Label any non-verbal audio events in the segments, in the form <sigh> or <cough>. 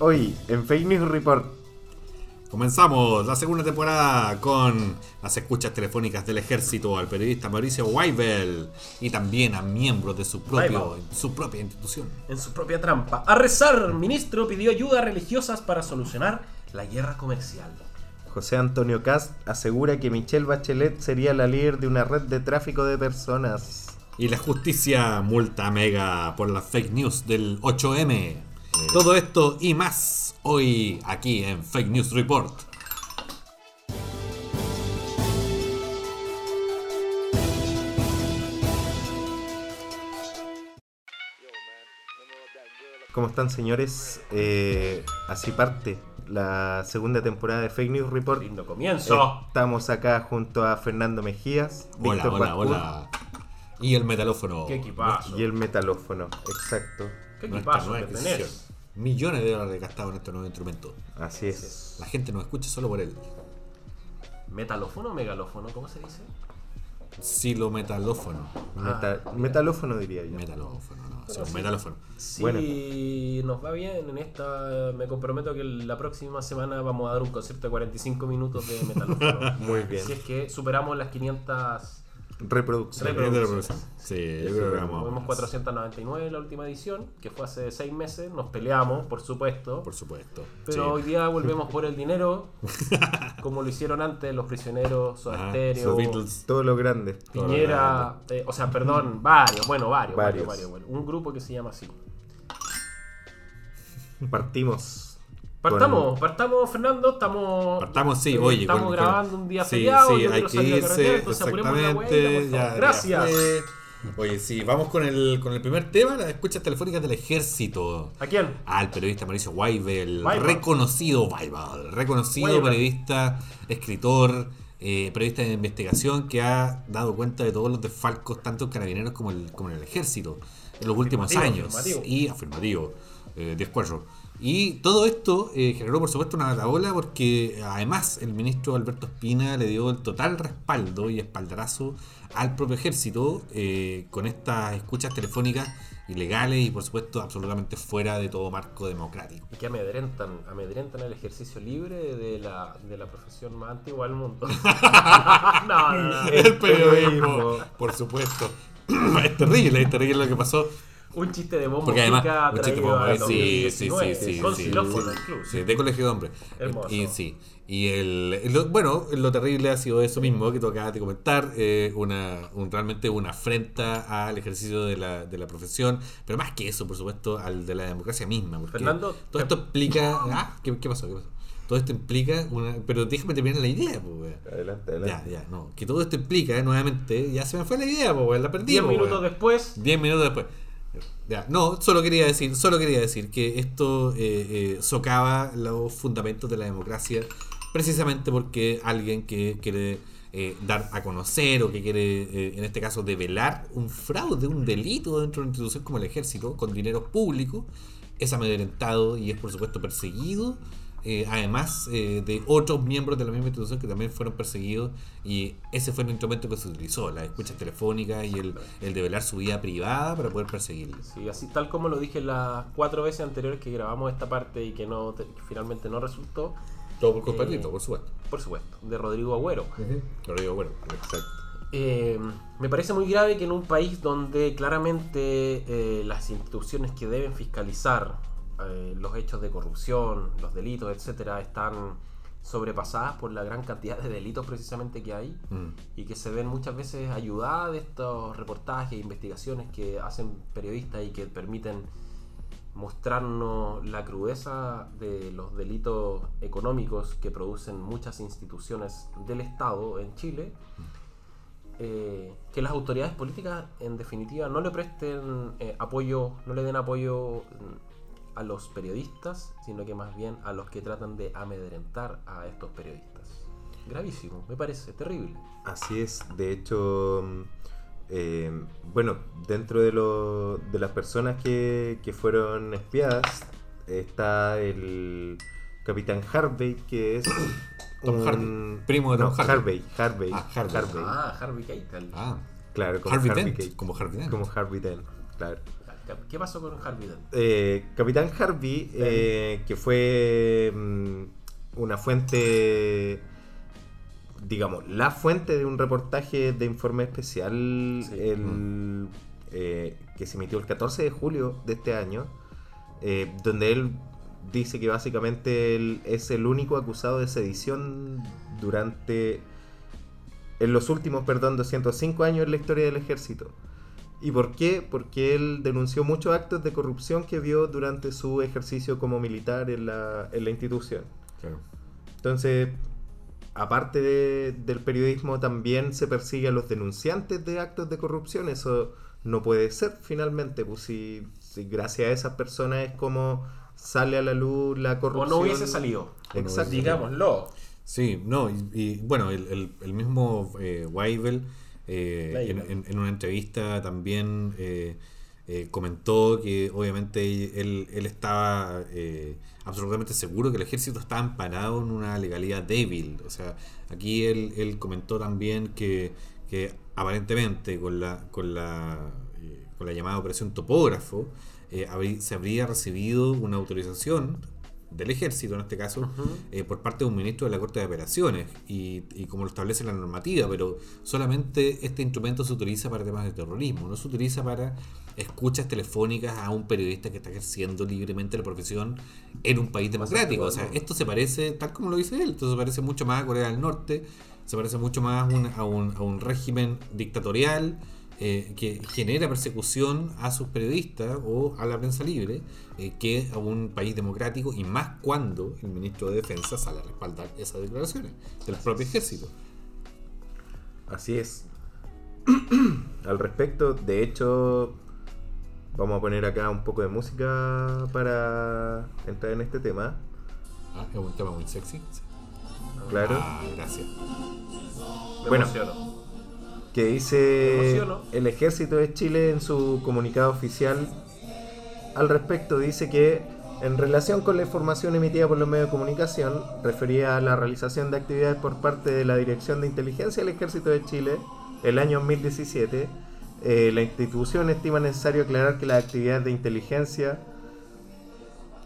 hoy en Fake News Report. Comenzamos la segunda temporada con las escuchas telefónicas del ejército al periodista Mauricio Weibel y también a miembros de su, propio, su propia institución. En su propia trampa. A rezar, ministro pidió ayuda a religiosas para solucionar la guerra comercial. José Antonio Cast asegura que Michelle Bachelet sería la líder de una red de tráfico de personas. Y la justicia multa a Mega por las fake news del 8M. Todo esto y más hoy aquí en Fake News Report. ¿Cómo están señores? Eh, así parte la segunda temporada de Fake News Report. Lindo comienzo. Estamos acá junto a Fernando Mejías, Hola, Víctor hola, hola. Y el metalófono. Qué equipazo. y el metalófono. Exacto. ¿Qué equipazo que tenés? Millones de dólares gastados en este nuevo instrumento. Así es. La gente nos escucha solo por él. ¿Metalófono o megalófono? ¿Cómo se dice? Silometalófono. Meta- Ah, metalófono diría yo. Metalófono, no. sí, Pero un sí. metalófono. Si Bueno. nos va bien en esta, me comprometo que la próxima semana vamos a dar un concierto de 45 minutos de metalófono. <laughs> Muy bien. Si es que superamos las 500 Reproducción. Reproducciones. Sí, yo creo que vamos. Tuvimos 499 en la última edición, que fue hace 6 meses. Nos peleamos, por supuesto. Por supuesto. pero Sí. hoy día <laughs> volvemos por el dinero, como lo hicieron antes los prisioneros, Soda Stereo, Beatles. Todo lo grande. Piñera, eh, o sea, perdón, <laughs> varios, bueno, varios, varios, Varios. varios, bueno. Un grupo que se llama así. Partimos. Partamos, partamos, Fernando, estamos... Partamos, sí, eh, oye. Estamos con- grabando con- un día feriado, sí, hay que irse, exactamente. ya, Gracias. Oye, sí, vamos con el, con el primer tema, las escuchas telefónicas del ejército. ¿A quién? Al periodista Mauricio Weibel, Weibel. reconocido Weibel, reconocido Weibel. periodista, escritor, eh, periodista de investigación que ha dado cuenta de todos los desfalcos, tanto en carabineros como, el- como en el ejército, en los últimos años. afirmativo. Y afirmativo, eh, 10-4. Y todo esto eh, generó, por supuesto, una batabola porque además el ministro Alberto Espina le dio el total respaldo y espaldarazo al propio ejército eh, con estas escuchas telefónicas ilegales y, por supuesto, absolutamente fuera de todo marco democrático. Y que amedrentan, amedrentan el ejercicio libre de la, de la profesión más antigua del mundo. <laughs> no, no, no. El periodismo, por supuesto. <clears throat> es terrible, es terrible lo que pasó. Un chiste de bombo Porque además, un chiste traído como, a eh, sí, sí, 2019, sí, sí, Con sí, xilófono sí, incluso. sí, de colegio de hombres. Hermoso. Y sí. Y el, lo- bueno, lo terrible ha sido eso mismo que tú acabas de comentar, eh, una, un, realmente una afrenta al ejercicio de la, de la profesión, pero más que eso, por supuesto, al de la democracia misma. porque Fernando, todo esto implica... Ah, ¿qué, qué pasó? ¿Qué pasó? Todo esto implica una... Pero déjame terminar la idea, pues, weón. Adelante, Ya, adelante. ya, no. Que todo esto implica, eh, nuevamente, ya se me fue la idea, pues, weón, la perdí. Diez pues, minutos después, 10 minutos después. No, solo quería decir, solo quería decir que esto eh, eh, socava los fundamentos de la democracia precisamente porque alguien que quiere eh, dar a conocer o que quiere, eh, en este caso, develar un fraude, un delito dentro de una institución como el ejército con dinero público, es amedrentado y es por supuesto perseguido. Eh, además eh, de otros miembros de la misma institución que también fueron perseguidos y ese fue el instrumento que se utilizó, las escuchas telefónicas y el, el develar su vida privada para poder perseguirlos. sí, así tal como lo dije las cuatro veces anteriores que grabamos esta parte y que no te- que finalmente no resultó, Todo por culpa Eh, por supuesto. por supuesto, de Rodrigo Agüero. Lo digo, bueno. Exacto. Eh, me parece muy grave que en un país donde claramente las instituciones que deben fiscalizar eh, los hechos de corrupción, los delitos, etcétera, están sobrepasadas por la gran cantidad de delitos precisamente que hay Mm. y que se ven muchas veces ayudadas de estos reportajes e investigaciones que hacen periodistas y que permiten mostrarnos la crudeza de los delitos económicos que producen muchas instituciones del Estado en Chile, eh, que las autoridades políticas en definitiva no le presten eh, apoyo, no le den apoyo mm, a los periodistas, sino que más bien a los que tratan de amedrentar a estos periodistas. Gravísimo, me parece, terrible. Así es, de hecho, eh, bueno, dentro de, lo- de las personas que, que fueron espiadas está el capitán Harvey, que es <coughs> Tom un- Harvey, primo de Tom no, Harvey. Harvey, Harvey, Ah, Harvey. Ah, Harvey Keitel. Ah, claro, como Harvey Harvey Dent, Keitel. como Harvey Dent. como Harvey Dent, claro. ¿Qué pasó con Harvey? Eh, Capitán Harvey, eh, que fue mm, una fuente, digamos, la fuente de un reportaje de informe especial Sí. el, eh, que se emitió el 14 de julio de este año, donde él dice que básicamente él es el único acusado de sedición durante, en los últimos, perdón, 205 años en la historia del ejército. ¿Y por qué? Porque él denunció muchos actos de corrupción que vio durante su ejercicio como militar en la, en la institución. Claro. Entonces, aparte de- del periodismo, también se persigue a los denunciantes de actos de corrupción. Eso no puede ser finalmente, pues si, si gracias a esas personas es como sale a la luz la O corrupción. no hubiese salido. Exacto. Digámoslo. Sí, no, y, y, bueno, el, el- el mismo eh, Weibel, eh, en, Weibel. en- en una entrevista también eh, eh, comentó que obviamente él, él estaba eh, absolutamente seguro que el ejército estaba amparado en una legalidad débil. O sea, aquí él, él comentó también que, que aparentemente con la, con la, eh, con la llamada operación topógrafo habrí- se habría recibido una autorización del ejército en este caso eh, por parte de un ministro de la Corte de Operaciones y, y como lo establece la normativa, pero solamente este instrumento se utiliza para temas de terrorismo, no se utiliza para escuchas telefónicas a un periodista que está ejerciendo libremente la profesión en un país democrático. O sea, esto se parece, tal como lo dice él, esto se parece mucho más a Corea del Norte, se parece mucho más un, a un, a un régimen dictatorial eh, que genera persecución a sus periodistas o a la prensa libre eh, que a un país democrático y más cuando el ministro de Defensa sale a respaldar esas declaraciones del propio ejército. Así es. <clears throat> Al respecto, de hecho, vamos a poner acá un poco de música para entrar en este tema. Ah, es un tema muy sexy. Claro. Ah, gracias. Me Bueno. emociono. Que dice el ejército de Chile en su comunicado oficial al respecto dice que en relación con la información emitida por los medios de comunicación refería a la realización de actividades por parte de la Dirección de Inteligencia del Ejército de Chile el año 2017 eh, la institución estima necesario aclarar que las actividades de inteligencia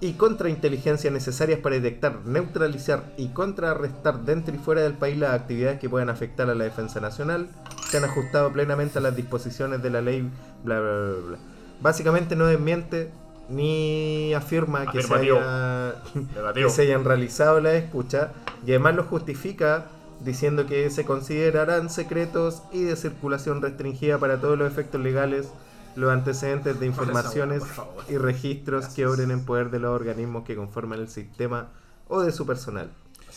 y contrainteligencia necesarias para detectar, neutralizar y contrarrestar dentro y fuera del país las actividades que puedan afectar a la defensa nacional. Se han ajustado plenamente a las disposiciones de la ley, bla, bla, bla, bla. Básicamente no desmiente ni afirma que se, haya, que se hayan realizado las escuchas y además lo justifica diciendo que se considerarán secretos y de circulación restringida para todos los efectos legales los antecedentes de informaciones y registros que obren en poder de los organismos que conforman el sistema o de su personal.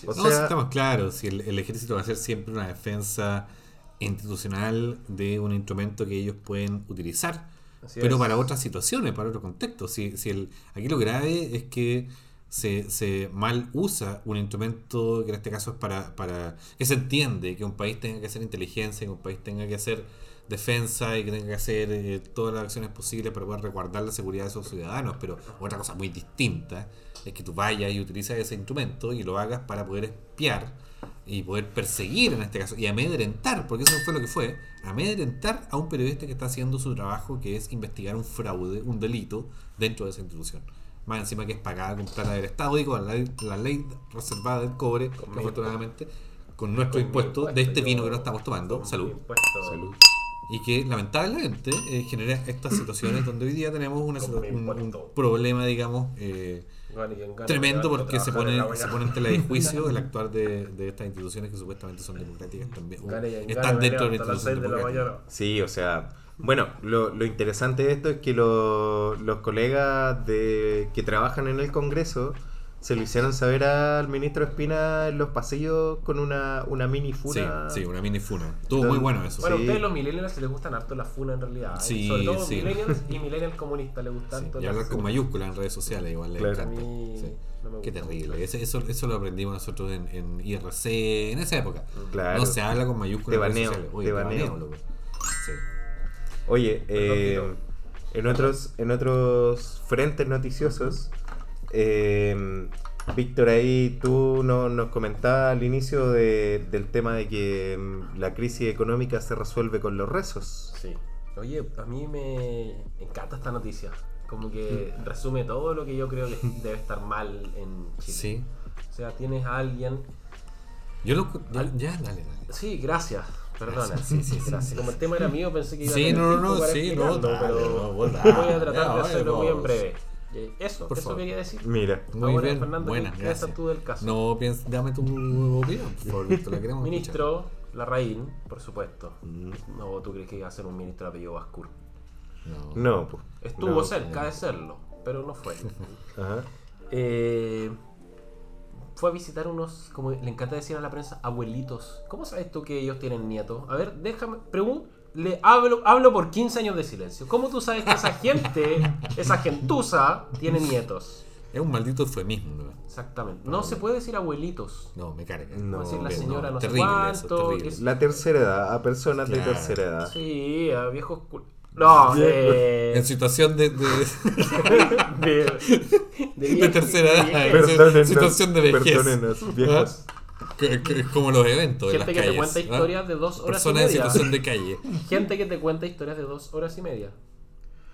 O no, sea- estamos claros, si el, el ejército va a ser siempre una defensa institucional de un instrumento que ellos pueden utilizar, pero es. para otras situaciones, para otro contexto. Si, si el, aquí lo grave es que se, se mal usa un instrumento que en este caso es para, para que se entiende que un país tenga que hacer inteligencia, que un país tenga que hacer defensa y que tenga que hacer eh, todas las acciones posibles para poder resguardar la seguridad de sus ciudadanos, pero otra cosa muy distinta es que tú vayas y utilices ese instrumento y lo hagas para poder espiar y poder perseguir en este caso y amedrentar, porque eso fue lo que fue, amedrentar a un periodista que está haciendo su trabajo que es investigar un fraude, un delito dentro de esa institución. Más encima que es pagada con plata del Estado y con la ley, la ley reservada del cobre, afortunadamente con nuestro Con mi impuesto de impuesto, este vino que no estamos tomando, salud, impuesto. salud. Y que lamentablemente eh, genera estas <clears throat> situaciones donde hoy día tenemos una un, problema, digamos, eh, Gane quien gane, tremendo gane, porque se pone, la se pone en tela de juicio el <laughs> actuar de, de estas instituciones que supuestamente son democráticas también. quien están dentro de la institución 6 de la democrática. mañana. Sí, o sea, bueno, lo, lo interesante de esto es que lo- los colegas de, que trabajan en el Congreso se lo hicieron saber al ministro Espina en los pasillos con una, una mini Sí, funa. sí, una mini funa. Estuvo muy bueno eso. Bueno, a Sí. ustedes los millennials les gustan harto las funas en realidad. ¿eh? Sí, Sobre todo sí. millennials y <laughs> millennials comunistas les gustan Sí, harto y las hablar con mayúsculas en redes sociales igual le Claro. A encanta. mí Sí. no Qué terrible. Ese- eso, eso lo aprendimos nosotros en, en IRC en esa época. Claro. No se habla con mayúsculas Te en redes baneo, sociales. Oye, te te baneo. baneo, loco. Sí. Oye, eh, Perdón, en otros en otros frentes noticiosos, eh, Víctor, ahí tú no- nos comentabas al inicio de- del tema de que mm, la crisis económica se resuelve con los rezos. Sí. Oye, a mí me encanta esta noticia. Como que resume todo lo que yo creo que <laughs> debe estar mal en Chile. Sí. O sea, tienes a alguien. Yo lo. Ya, ya, dale, dale. Sí, gracias. Perdona. Gracias, sí, sí, sí, <laughs> Gracias. sí, Como el tema era mío, pensé que iba a Sí, tener no, no, no, sí, no, pero no, voy a tratar Ya, de hacerlo muy en breve. Eh, Eso, Por eso favor. quería decir. Mira, Muy Ahora, bien. Fernando, Buena, ¿qué piensas tú del caso? No, piensa, dame tu opinión, por favor, Víctor, la queremos Ministro Larraín, por supuesto. Mm. No, ¿tú crees que iba a ser un ministro de apellido Bascur? No. no, pues. Estuvo no. cerca de serlo, pero no fue. <laughs> Ajá. Eh, fue a visitar unos, como le encanta decir a la prensa, abuelitos. ¿Cómo sabes tú que ellos tienen nietos? A ver, déjame, pregunto. Le hablo, hablo por 15 años de silencio. ¿Cómo tú sabes que esa gente, esa gentuza, tiene nietos? Es un maldito eufemismo, ¿no? Exactamente. No se puede decir abuelitos. No, me carga. No, Puede decir la señora no, sé terrible eso, cuánto. terrible. es- La tercera edad, a personas de Claro. tercera edad. Sí, a viejos... cul- No, eh, En situación de, de, <laughs> de, de tercera edad. Perdónenos, situación de vejez. Perdónenos, viejos. Que- que es como los eventos. de Gente las que te calles, cuenta ¿ah? historias de dos horas Personas y en media. situación de calle. <laughs> Gente que te cuenta historias de dos horas y media.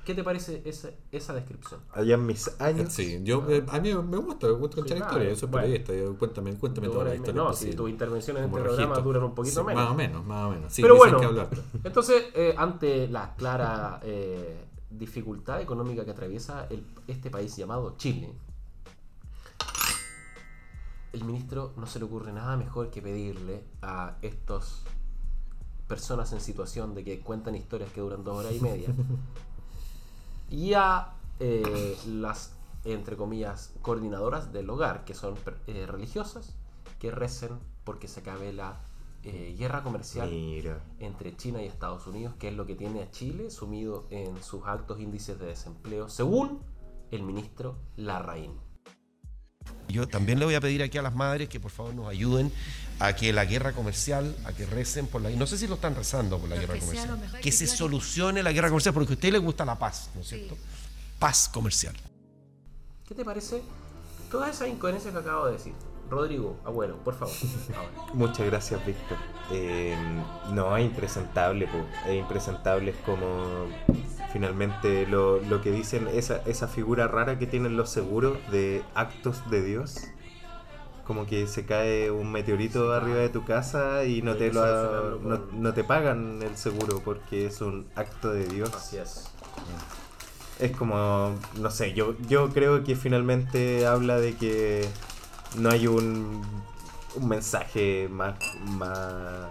¿Qué te parece esa, esa descripción? Allá en mis años. Sí, yo, eh, a mí me gusta, me gusta contar Sí, historias. Yo soy Bueno. periodista. yo- cuéntame, cuéntame Dos toda la horas y historia. media. No, posible. si tus intervenciones en este programa duran un poquito Sí, menos. Más o menos, más o menos. Sí, Pero bueno, que hablar. entonces, eh, ante la clara eh, dificultad económica que atraviesa el- este país llamado Chile, el ministro no se le ocurre nada mejor que pedirle a estos personas en situación de que cuentan historias que duran dos horas y media <laughs> y a eh, las entre comillas coordinadoras del hogar que son eh, religiosas que recen porque se acabe la eh, guerra comercial Mira. entre China y Estados Unidos, que es lo que tiene a Chile sumido en sus altos índices de desempleo, según el ministro Larraín. Yo también le voy a pedir aquí a las madres que por favor nos ayuden a que la guerra comercial, a que recen por la... No sé si lo están rezando por la Pero guerra que comercial. Que que se solucione la guerra comercial porque a usted le gusta la paz, ¿no es Sí. cierto? Paz comercial. ¿Qué te parece todas esas incoherencias que acabo de decir? Rodrigo, abuelo, por favor. <laughs> Muchas gracias, Víctor. Eh, no, es impresentable, po. es impresentable. Es como finalmente lo, lo que dicen, esa, esa figura rara que tienen los seguros de actos de Dios. Como que se cae un meteorito arriba de tu casa y no te, lo, no, no te pagan el seguro porque es un acto de Dios. Así es. Es como, no sé, yo, yo creo que finalmente habla de que no hay un, un mensaje más, más,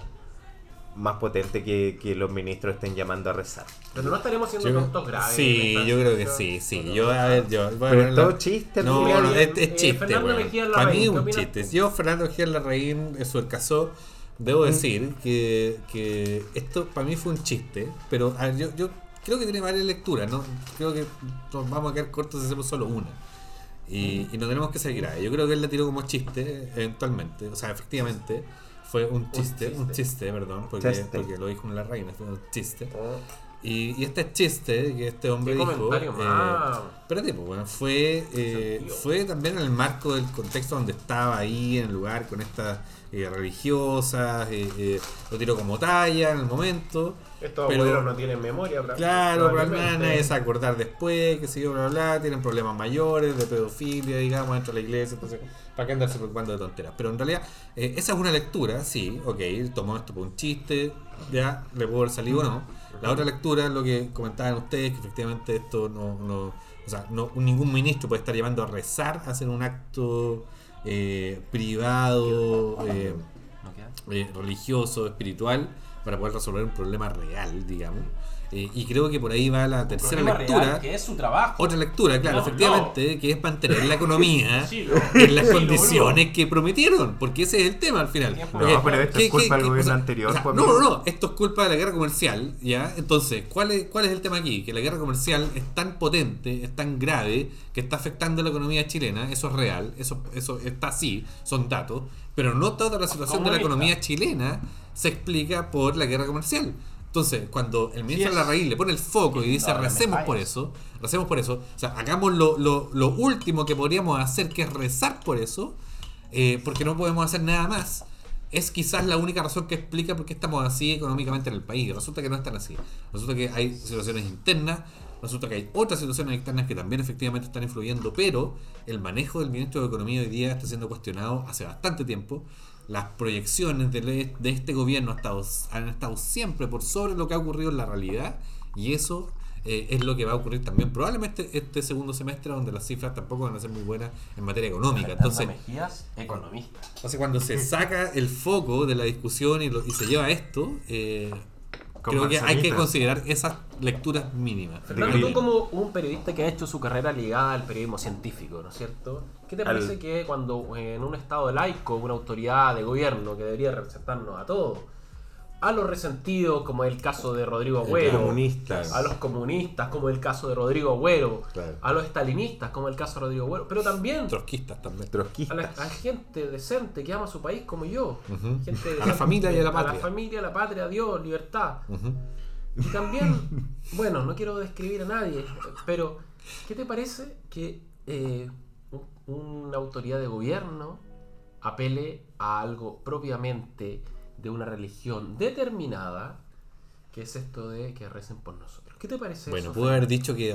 más potente que, que los ministros estén llamando a rezar. Pero no estaremos siendo Yo- tontos graves. sí, en yo creo que sí, sí. No, Yo, a ver, yo. voy a Pero es todo chiste, No, es, es eh, chiste, Fernando weón. Mejía Para mí es ¿qué un chiste. Yo, Fernando Mejía Larraín, eso el caso, debo decir que, que esto para mí fue un chiste, pero a ver, yo, yo creo que tiene varias lecturas, ¿no? Creo que nos vamos a quedar cortos si hacemos solo una. Y, y no tenemos que ser graves. Yo creo que él la tiró como chiste, eventualmente. O sea, efectivamente, fue un chiste, un chiste, chiste. perdón, porque, Chiste. porque lo dijo la reina, fue un chiste. Oh, Y, y este chiste que este hombre ¿Qué dijo. eh, espérate, pues, bueno, fue, eh, fue también en el marco del contexto donde estaba ahí, en el lugar con estas eh, religiosas, eh, eh, lo tiró como talla en el momento. Estos pero- no tienen memoria. Claro, probablemente. a acordar después, que se yo, bla, bla, bla, tienen problemas mayores de pedofilia, digamos, dentro de la iglesia, entonces, ¿para qué andarse preocupando de tonteras? Pero en realidad, eh, esa es una lectura, sí, ok, tomó esto por un chiste, ya, le pudo haber salido o no. La otra lectura es lo que comentaban ustedes, que efectivamente esto no, no o sea, no, ningún ministro puede estar llevando a rezar, a hacer un acto eh, privado, eh, eh, religioso, espiritual, para poder resolver un problema real, digamos. Eh, y creo que por ahí va la tercera lectura. real, que es su trabajo. Otra lectura, claro, No, efectivamente, que es mantener la economía <laughs> Sí, en las sí, condiciones que prometieron, porque ese es el tema al final. No, Porque, pero esto es culpa del gobierno anterior, pues, no, no, no, esto es culpa de la guerra comercial, ¿ya? Entonces, ¿cuál es, ¿cuál es el tema aquí? Que la guerra comercial es tan potente, es tan grave, que está afectando la economía chilena, eso es real, eso, eso está así, son datos, pero no toda la situación de la economía chilena se explica por la guerra comercial. Entonces, cuando el ministro es. Larraín le pone el foco y dice No, recemos por falles". eso, recemos por eso, o sea, hagamos lo, lo- lo último que podríamos hacer, que es rezar por eso, eh, porque no podemos hacer nada más. es quizás la única razón que explica por qué estamos así económicamente en el país. Resulta que no están así. Resulta que hay situaciones internas, resulta que hay otras situaciones externas que también efectivamente están influyendo, pero el manejo del ministro de Economía hoy día está siendo cuestionado hace bastante tiempo. Las proyecciones de, de este gobierno han estado, han estado siempre por sobre lo que ha ocurrido en la realidad y eso eh, es lo que va a ocurrir también probablemente este segundo semestre donde las cifras tampoco van a ser muy buenas en materia económica. Entonces, Mejías, economista. entonces cuando se saca el foco de la discusión y, lo- y se lleva esto, eh, creo que hay que considerar esas lecturas mínimas. Fernando, tú como un periodista que ha hecho su carrera ligada al periodismo científico, ¿no es cierto? ¿Qué te Al- parece que cuando en un estado laico, una autoridad de gobierno que debería representarnos a todos, a los resentidos, como el caso de Rodrigo Agüero, comunistas. a los comunistas, como el caso de Rodrigo Agüero, Claro. a los estalinistas, como el caso de Rodrigo Agüero, pero también Trotskistas también. a la, Trotskistas. a gente decente que ama su país como yo. Gente A la decente, familia y a la A patria. la familia, a la patria, a Dios, libertad. Y también, <laughs> bueno, no quiero describir a nadie, pero ¿qué te parece que eh, una autoridad de gobierno apele a algo propiamente de una religión determinada, que es esto de que recen por nosotros? ¿Qué te parece Bueno, eso? pudo haber dicho que,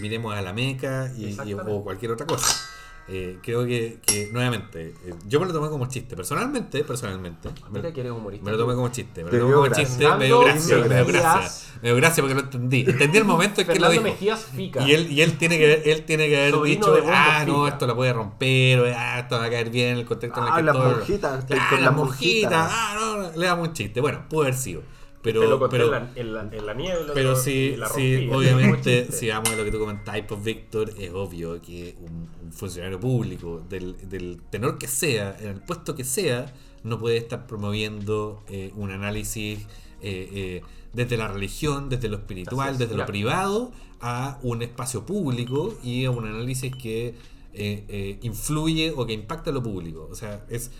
miremos a la Meca y, y- o cualquier otra cosa. Eh, creo que, que, nuevamente, eh, yo me lo tomé como chiste. Personalmente, personalmente. me- Mira que eres humorista. Me lo tomé como chiste. Me lo tomé como gracia. chiste. Me dio gracia. Me dio gracia. Me dio gracia porque lo entendí. Entendí el momento en que lo dijo. Mejías Fica. Y él, y él tiene que haber, él tiene que haber Sobrino dicho, ah, no, Fica". esto lo puede romper, o, ah, esto va a caer bien en el contexto en el Ah, que las todo- monjitas, estoy ah, con las monjitas, ah, no, le damos un chiste. Bueno, puede haber sido. Pero, Te lo conté pero, en, la, en, la, en la nieve. pero sí, la sí, obviamente, si vamos a lo que tú comentáis, pues Víctor, es obvio que un, un funcionario público, del, del tenor que sea, en el puesto que sea, no puede estar promoviendo eh, un análisis eh, eh, desde la religión, desde lo espiritual, es, desde lo privado, a un espacio público y a un análisis que eh, eh, influye o que impacta lo público. O sea, es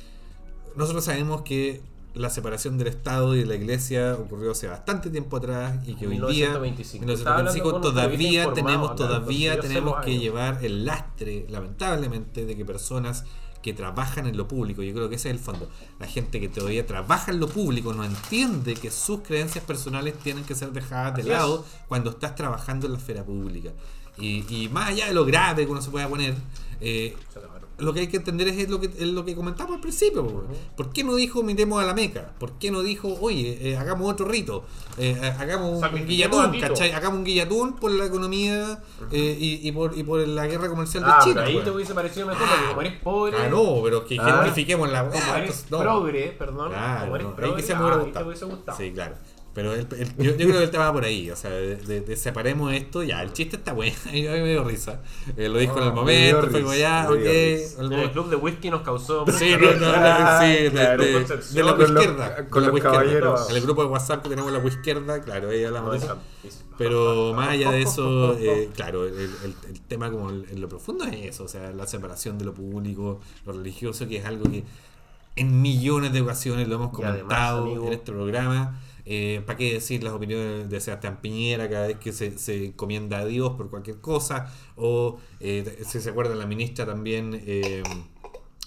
nosotros sabemos que la separación del Estado y de la Iglesia ocurrió hace bastante tiempo atrás y que hoy día, 1925. en Estaba hablando 1925, con un periodista todavía tenemos, todavía tenemos que años. llevar el lastre, lamentablemente, de que personas que trabajan en lo público, yo creo que ese es el fondo, la gente que todavía trabaja en lo público no entiende que sus creencias personales tienen que ser dejadas de Así lado cuando estás trabajando en la esfera pública. Y, y más allá de lo grave que uno se pueda poner, eh, lo que hay que entender es lo que, es lo que comentamos al principio. po. ¿Por qué no dijo miremos a la Meca? ¿Por qué no dijo, oye, eh, hagamos otro rito? Eh, hagamos un guillatún. ¿cachai? Hagamos un guillatún por la economía eh, y, y por, y por la guerra comercial de Ah, China. pero ahí pues. te hubiese parecido mejor, porque como eres pobre. Ah, no, pero que Ah. gentrifiquemos la Como ah, eres pues, no. progre, perdón. Claro, como eres no, ahí progre, quizás me ah, hubiera gustado. Sí, claro. Pero el- el- yo, yo creo que el tema va por ahí, o sea, de, de- de separemos esto, ya, el chiste está bueno, <laughs> a mí me dio risa. Eh, lo dijo en el Ah, me momento, fue como ya, ok. el- club de whisky nos causó. Sí, no, no, no, sí, de, claro. de- Concepción. de la Con izquierda. con la los izquierda. caballeros. En el grupo de WhatsApp que tenemos la izquierda, claro, ahí hablamos No, de es eso. Pero más allá de eso, eh, claro, el, el- el tema como en lo profundo es eso, o sea, la separación de lo público, lo religioso, que es algo que en millones de ocasiones lo hemos además, comentado amigo- en este programa. Eh, ¿Para qué decir las opiniones de Sebastián Piñera cada vez que se, se encomienda a Dios por cualquier cosa? O eh, si se acuerdan, la ministra también, eh,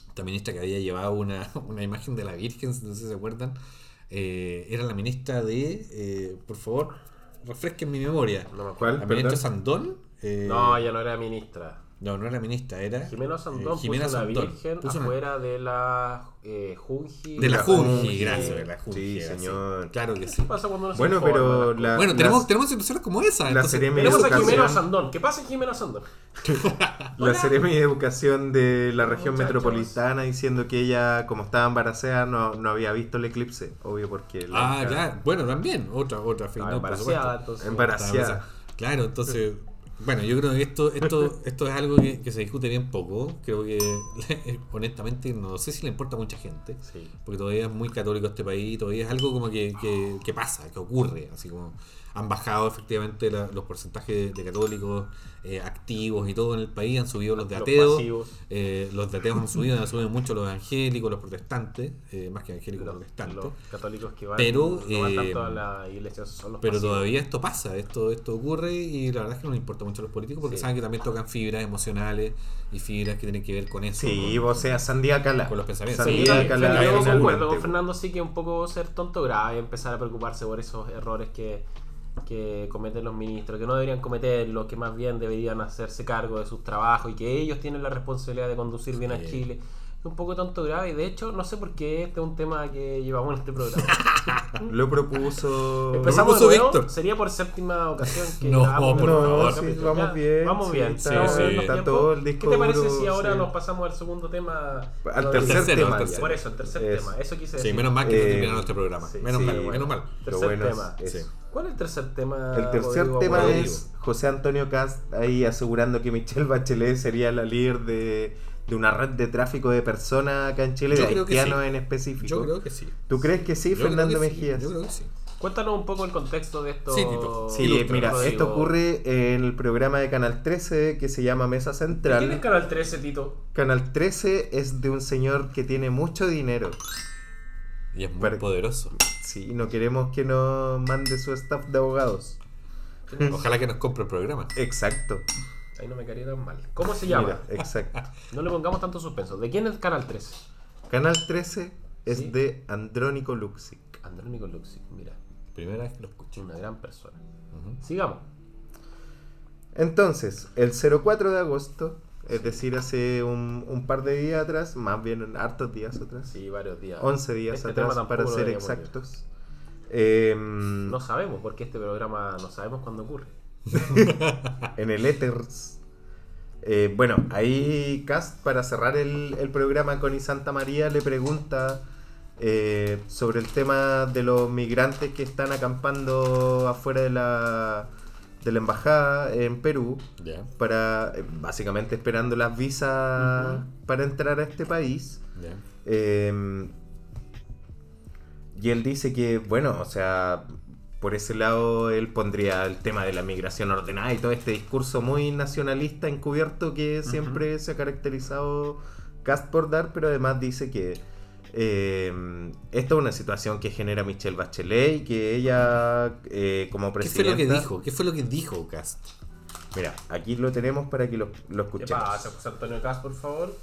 esta ministra que había llevado una, <laughs> una imagen de la Virgen, no sé si se acuerdan, eh, era la ministra de, eh, por favor, refresquen mi memoria. No. ¿Cuál? La ministra. Sandón. eh, No, ella no era ministra. No, no era ministra, era. Jimena Sandón eh, Jimena puso una Sandón. virgen Puso una- afuera de la eh, Junji. De la la Junji, Junji. gracias, de la Junji. Sí, señor. Claro que sí. ¿Qué pasa cuando no se Bueno, informa pero la- Bueno, tenemos, las- tenemos situaciones como esa. la de Tenemos a Educación. Jimena Sandón. ¿Qué <laughs> pasa en Jimena Sandón? La Seremi de Educación de la región Muchachos. metropolitana diciendo que ella, como estaba embarazada, no, no había visto el eclipse. Obvio, porque. la Ah, hija- ya. Bueno, también. Otra, otra por embaraceada, supuesto. entonces. Embaraceada. Claro, entonces. Bueno, yo creo que esto, esto, <laughs> esto es algo que, que se discute bien poco. Creo que, <laughs> honestamente, no sé si le importa a mucha gente. Sí. Porque todavía es muy católico este país. Todavía es algo como que, que, que pasa, que ocurre. Así como han bajado efectivamente la- los porcentajes de, de católicos eh, activos y todo en el país, han subido los de Los ateos, pasivos. eh, los de ateos han subido, han subido mucho los evangélicos, los protestantes, eh, más que evangélicos, Los, protestantes. los católicos que van, Pero, no van eh, tanto a la iglesia son los Pero pasivos. todavía esto pasa, esto, esto ocurre y la verdad es que no le importa mucho a los políticos porque Sí. saben que también tocan fibras emocionales y fibras que tienen que ver con eso. Sí, con- o sea, Sandía Cala. Con los pensamientos. Sí, Sandía Cala yo concuerdo con Fernando, sí que un poco ser tonto grave, empezar a preocuparse por esos errores que, que cometen los ministros, que no deberían cometerlos, que más bien deberían hacerse cargo de sus trabajos y que ellos tienen la responsabilidad de conducir bien a. Chile. Es un poco tonto grave y de hecho no sé por qué este es un tema que llevamos en este programa. <laughs> Lo propuso. Empezamos de propuso nuevo, Víctor. sería por séptima ocasión que No, grabamos por favor. sí, capítulo. vamos Ya, bien. Vamos sí, bien, Está, estamos está todo el disco ¿Qué te parece duro, si ahora sí. nos pasamos al segundo tema? Al Lo tercer tercero, tema. tercero. Por eso, el tercer Es- tema. Eso quise Sí, decir. menos mal que no Eh, terminaron este programa. sí, menos sí, mal, bueno. menos mal. Lo Tercer bueno es tema. eso. Sí. ¿Cuál es el tercer tema? El tercer Rodrigo? tema es José Antonio Cast ahí asegurando que Michelle Bachelet sería la líder de, de una red de tráfico de personas acá en Chile, Yo de haitianos sí. en específico. Yo creo que sí. ¿Tú crees que sí, Yo Fernando que sí, Mejías? Yo creo que sí. Cuéntanos un poco el contexto de esto. Sí, Tito. Sí, mira, Rodrigo. esto ocurre en el programa de Canal 13 que se llama Mesa Central. ¿Quién es Canal 13, Tito? Canal 13 es de un señor que tiene mucho dinero. Y es muy poderoso. Sí, no queremos que nos mande su staff de abogados. Ojalá que nos compre el programa. Exacto. Ahí no me caería tan mal. ¿Cómo se llama? Mira, exacto. <laughs> No le pongamos tanto suspenso. ¿De quién es Canal 13? Canal 13 es Sí. de Andrónico Luxic. Andrónico Luxic, mira. Primera vez que lo escucho. Una gran persona. Sigamos. Entonces, el 04 de agosto, es decir, hace un, un par de días atrás, más bien hartos días atrás, Sí, varios días. 11 días Este atrás para ser exactos, em, No sabemos porque este programa no sabemos cuándo ocurre. <laughs> en el Ethers. Eh, bueno, ahí Cast, para cerrar el, el programa con I Santa María, le pregunta eh, sobre el tema de los migrantes que están acampando afuera de la, de la embajada en Perú, para eh, básicamente esperando las visas para entrar a este país. Eh, y él dice que, bueno, o sea, por ese lado él pondría el tema de la migración ordenada y todo este discurso muy nacionalista encubierto que siempre se ha caracterizado Cast por dar, pero además dice que eh, esta es una situación que genera Michelle Bachelet y que ella eh, como ¿Qué fue presidenta... lo que dijo? ¿Qué fue lo que dijo Cast? Mira, aquí lo tenemos para que lo, lo ¿Qué escuchemos. pasa, José Antonio Cas, por favor?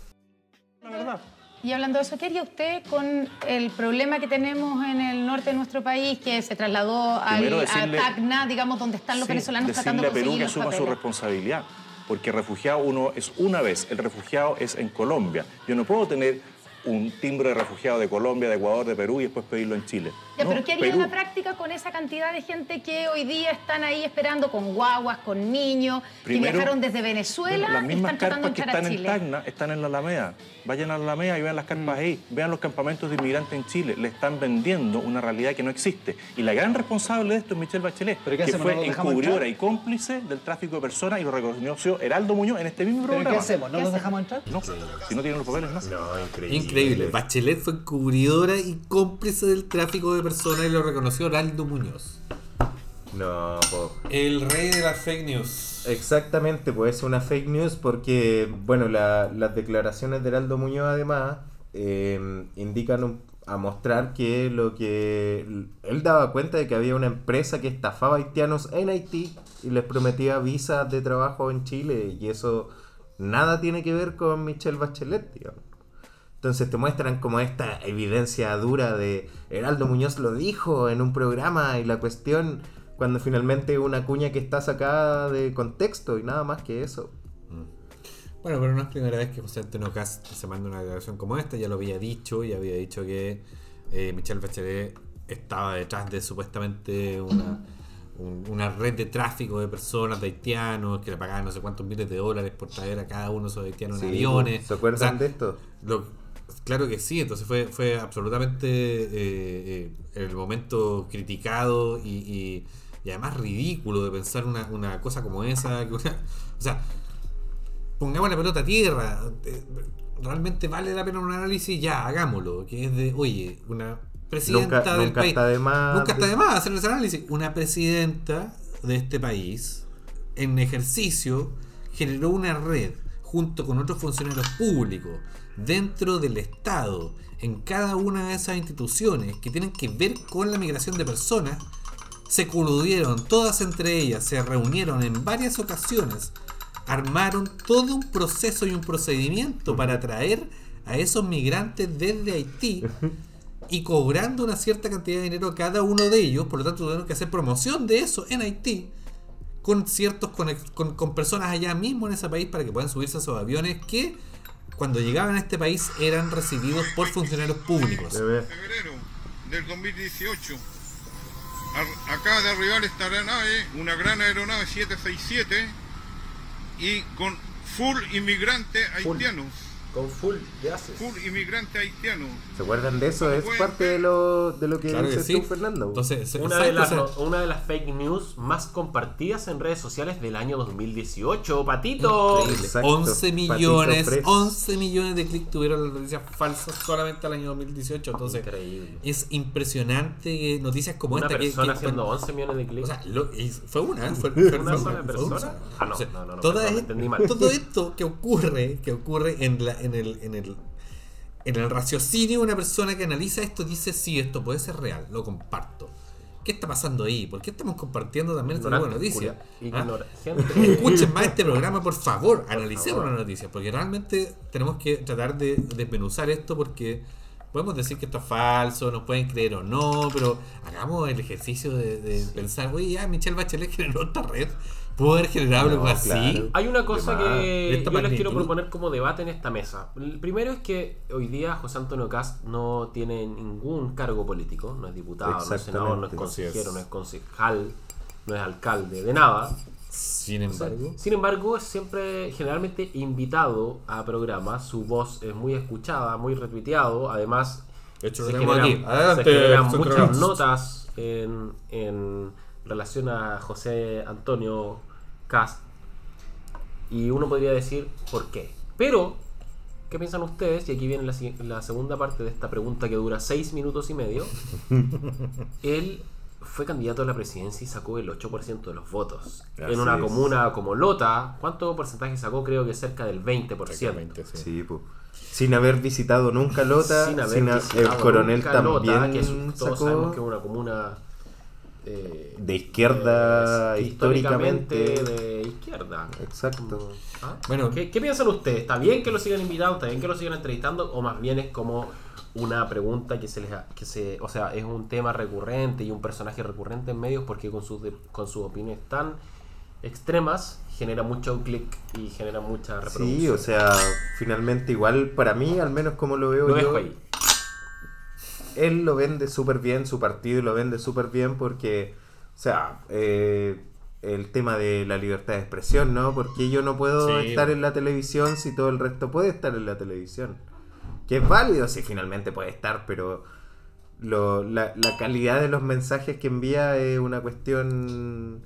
Y hablando de eso, ¿qué haría usted con el problema que tenemos en el norte de nuestro país, que se trasladó al, decirle- a Tacna, digamos, donde están los Sí, venezolanos tratando de a Perú conseguir que asuma su responsabilidad, porque refugiado uno es una vez, el refugiado es en Colombia. Yo no puedo tener un timbre de refugiado de Colombia, de Ecuador, de Perú y después pedirlo en Chile. Ya, No, pero ¿qué haría en la práctica con esa cantidad de gente que hoy día están ahí esperando con guaguas, con niños, que viajaron desde Venezuela Bueno, las y mismas están carpas que están en? Tacna están en la Alameda. Vayan a la Alameda y vean las carpas ahí. Vean los campamentos de inmigrantes en Chile. Le están vendiendo una realidad que no existe. Y la gran responsable de esto es Michelle Bachelet, ¿Pero qué que hacemos? fue ¿No los dejamos encubridora y cómplice del tráfico de personas y lo reconoció Heraldo Muñoz en este mismo ¿Pero programa. qué hacemos? ¿No ¿Qué los hacemos? dejamos entrar? No, si no tienen los papeles, no. No, increíble. Increíble. Bachelet fue encubridora y cómplice del tráfico de personas y lo reconoció Oraldo Muñoz. No, po. El rey de las fake news. Exactamente, pues es una fake news porque, bueno, la- las declaraciones de Heraldo Muñoz además eh, indican un- a mostrar que lo que él daba cuenta de que había una empresa que estafaba haitianos en Haití y les prometía visas de trabajo en Chile y eso nada tiene que ver con Michelle Bachelet, digamos. Entonces te muestran como esta evidencia dura de Heraldo Muñoz lo dijo en un programa y la cuestión cuando finalmente una cuña que está sacada de contexto y nada más que eso. Bueno, pero no es primera vez que José Antonio Cast se manda una declaración como esta, ya lo había dicho, y había dicho que eh, Michelle Bachelet estaba detrás de supuestamente una, un- una red de tráfico de personas, de haitianos, que le pagaban no sé cuántos miles de dólares por traer a cada uno de esos haitianos en aviones. ¿Se acuerdan O sea, de esto? lo- claro que sí, entonces fue, fue absolutamente eh, eh, el momento criticado y, y- y además ridículo de pensar una, una cosa como esa. que una- o sea, pongamos la pelota a tierra. eh, Realmente vale la pena un análisis, ya, hagámoslo. Que es de, oye, una presidenta Nunca- del nunca país. está de más Nunca está de más hacer ese análisis. Una presidenta de este país, en ejercicio, generó una red junto con otros funcionarios públicos dentro del Estado, en cada una de esas instituciones que tienen que ver con la migración de personas, se coludieron todas entre ellas, se reunieron en varias ocasiones, armaron todo un proceso y un procedimiento para traer a esos migrantes desde Haití <laughs> y cobrando una cierta cantidad de dinero a cada uno de ellos, por lo tanto tuvieron que hacer promoción de eso en Haití con ciertos con, con personas allá mismo en ese país para que puedan subirse a esos aviones que cuando llegaban a este país eran recibidos por funcionarios públicos. Ve. febrero del 2018. Ar- acaba de arribar esta aeronave, una gran aeronave 767, y con full inmigrante Full. Con full de haces. Full inmigrante haitiano. ¿Se acuerdan de eso? Es parte de lo, de lo que Claro que sí. tú, Fernando. Entonces, Una de, las, una de las fake news más compartidas en redes sociales del año 2018, Patito. Increíble. Exacto, 11 Patito millones, Fresh. 11 millones de clics tuvieron las noticias falsas solamente al año 2018. Entonces, Increíble. es impresionante que noticias como Una esta que- persona que- haciendo 11 millones de O clics. sea, lo- y fue una, fue, fue- ¿Una sola persona? Ah, no, O sea, no, no, no, toda perdón, es- entendí mal. todo esto que ocurre, que ocurre en, la, en, el, en, el, en el raciocinio una persona que analiza esto dice, sí, esto puede ser real, lo comparto. ¿Qué está pasando ahí? ¿Por qué estamos compartiendo también Ignorante, noticias? culia- ¿Ah? <laughs> Escuchen más este programa, por favor. Analicemos las noticias. Porque realmente tenemos que tratar de desmenuzar esto porque podemos decir que esto es falso, nos pueden creer o no, pero hagamos el ejercicio de, de pensar, oye, ya Michelle Bachelet generó esta red, pudo haber generado algo así. Hay una cosa que yo les quiero proponer como debate en esta mesa. El primero es que hoy día José Antonio Cast no tiene ningún cargo político, no es diputado, no es senador, no es consejero, no es concejal, no es alcalde, de nada. Sin embargo, Sin embargo, es siempre generalmente invitado a programas, su voz es muy escuchada, muy retuiteado, además hecho, se generan, aquí. Adelante, se generan José muchas notas en, en relación a José Antonio Cast y uno podría decir por qué. Pero, ¿qué piensan ustedes? Y aquí viene la, la segunda parte de esta pregunta que dura seis minutos y medio. <laughs> Él fue candidato a la presidencia y sacó el 8% de los votos. Así en una es. comuna como Lota, ¿cuánto porcentaje sacó? Creo que cerca del 20%. Exactamente, sí. Sí. Sin haber visitado nunca Lota, Sin haber sin visitado el coronel nunca también Lota, que es todos sabemos que es sacó una comuna eh, de izquierda eh, históricamente. de izquierda. Exacto. ¿Ah? Bueno. ¿Qué, qué piensan ustedes? ¿Está bien que lo sigan invitando? ¿Está bien que lo sigan entrevistando? ¿O más bien es como una pregunta que se les ha- que se o sea es un tema recurrente y un personaje recurrente en medios porque con sus con sus opiniones tan extremas genera mucho clic y genera mucha reproducción Sí, o sea, finalmente igual para mí, al menos como lo veo lo yo, ahí él lo vende súper bien, su partido lo vende súper bien porque, o sea, eh, el tema de la libertad de expresión, ¿no? Porque yo no puedo Sí. estar en la televisión si todo el resto puede estar en la televisión. Que es válido si finalmente puede estar, pero lo- la, la calidad de los mensajes que envía es una cuestión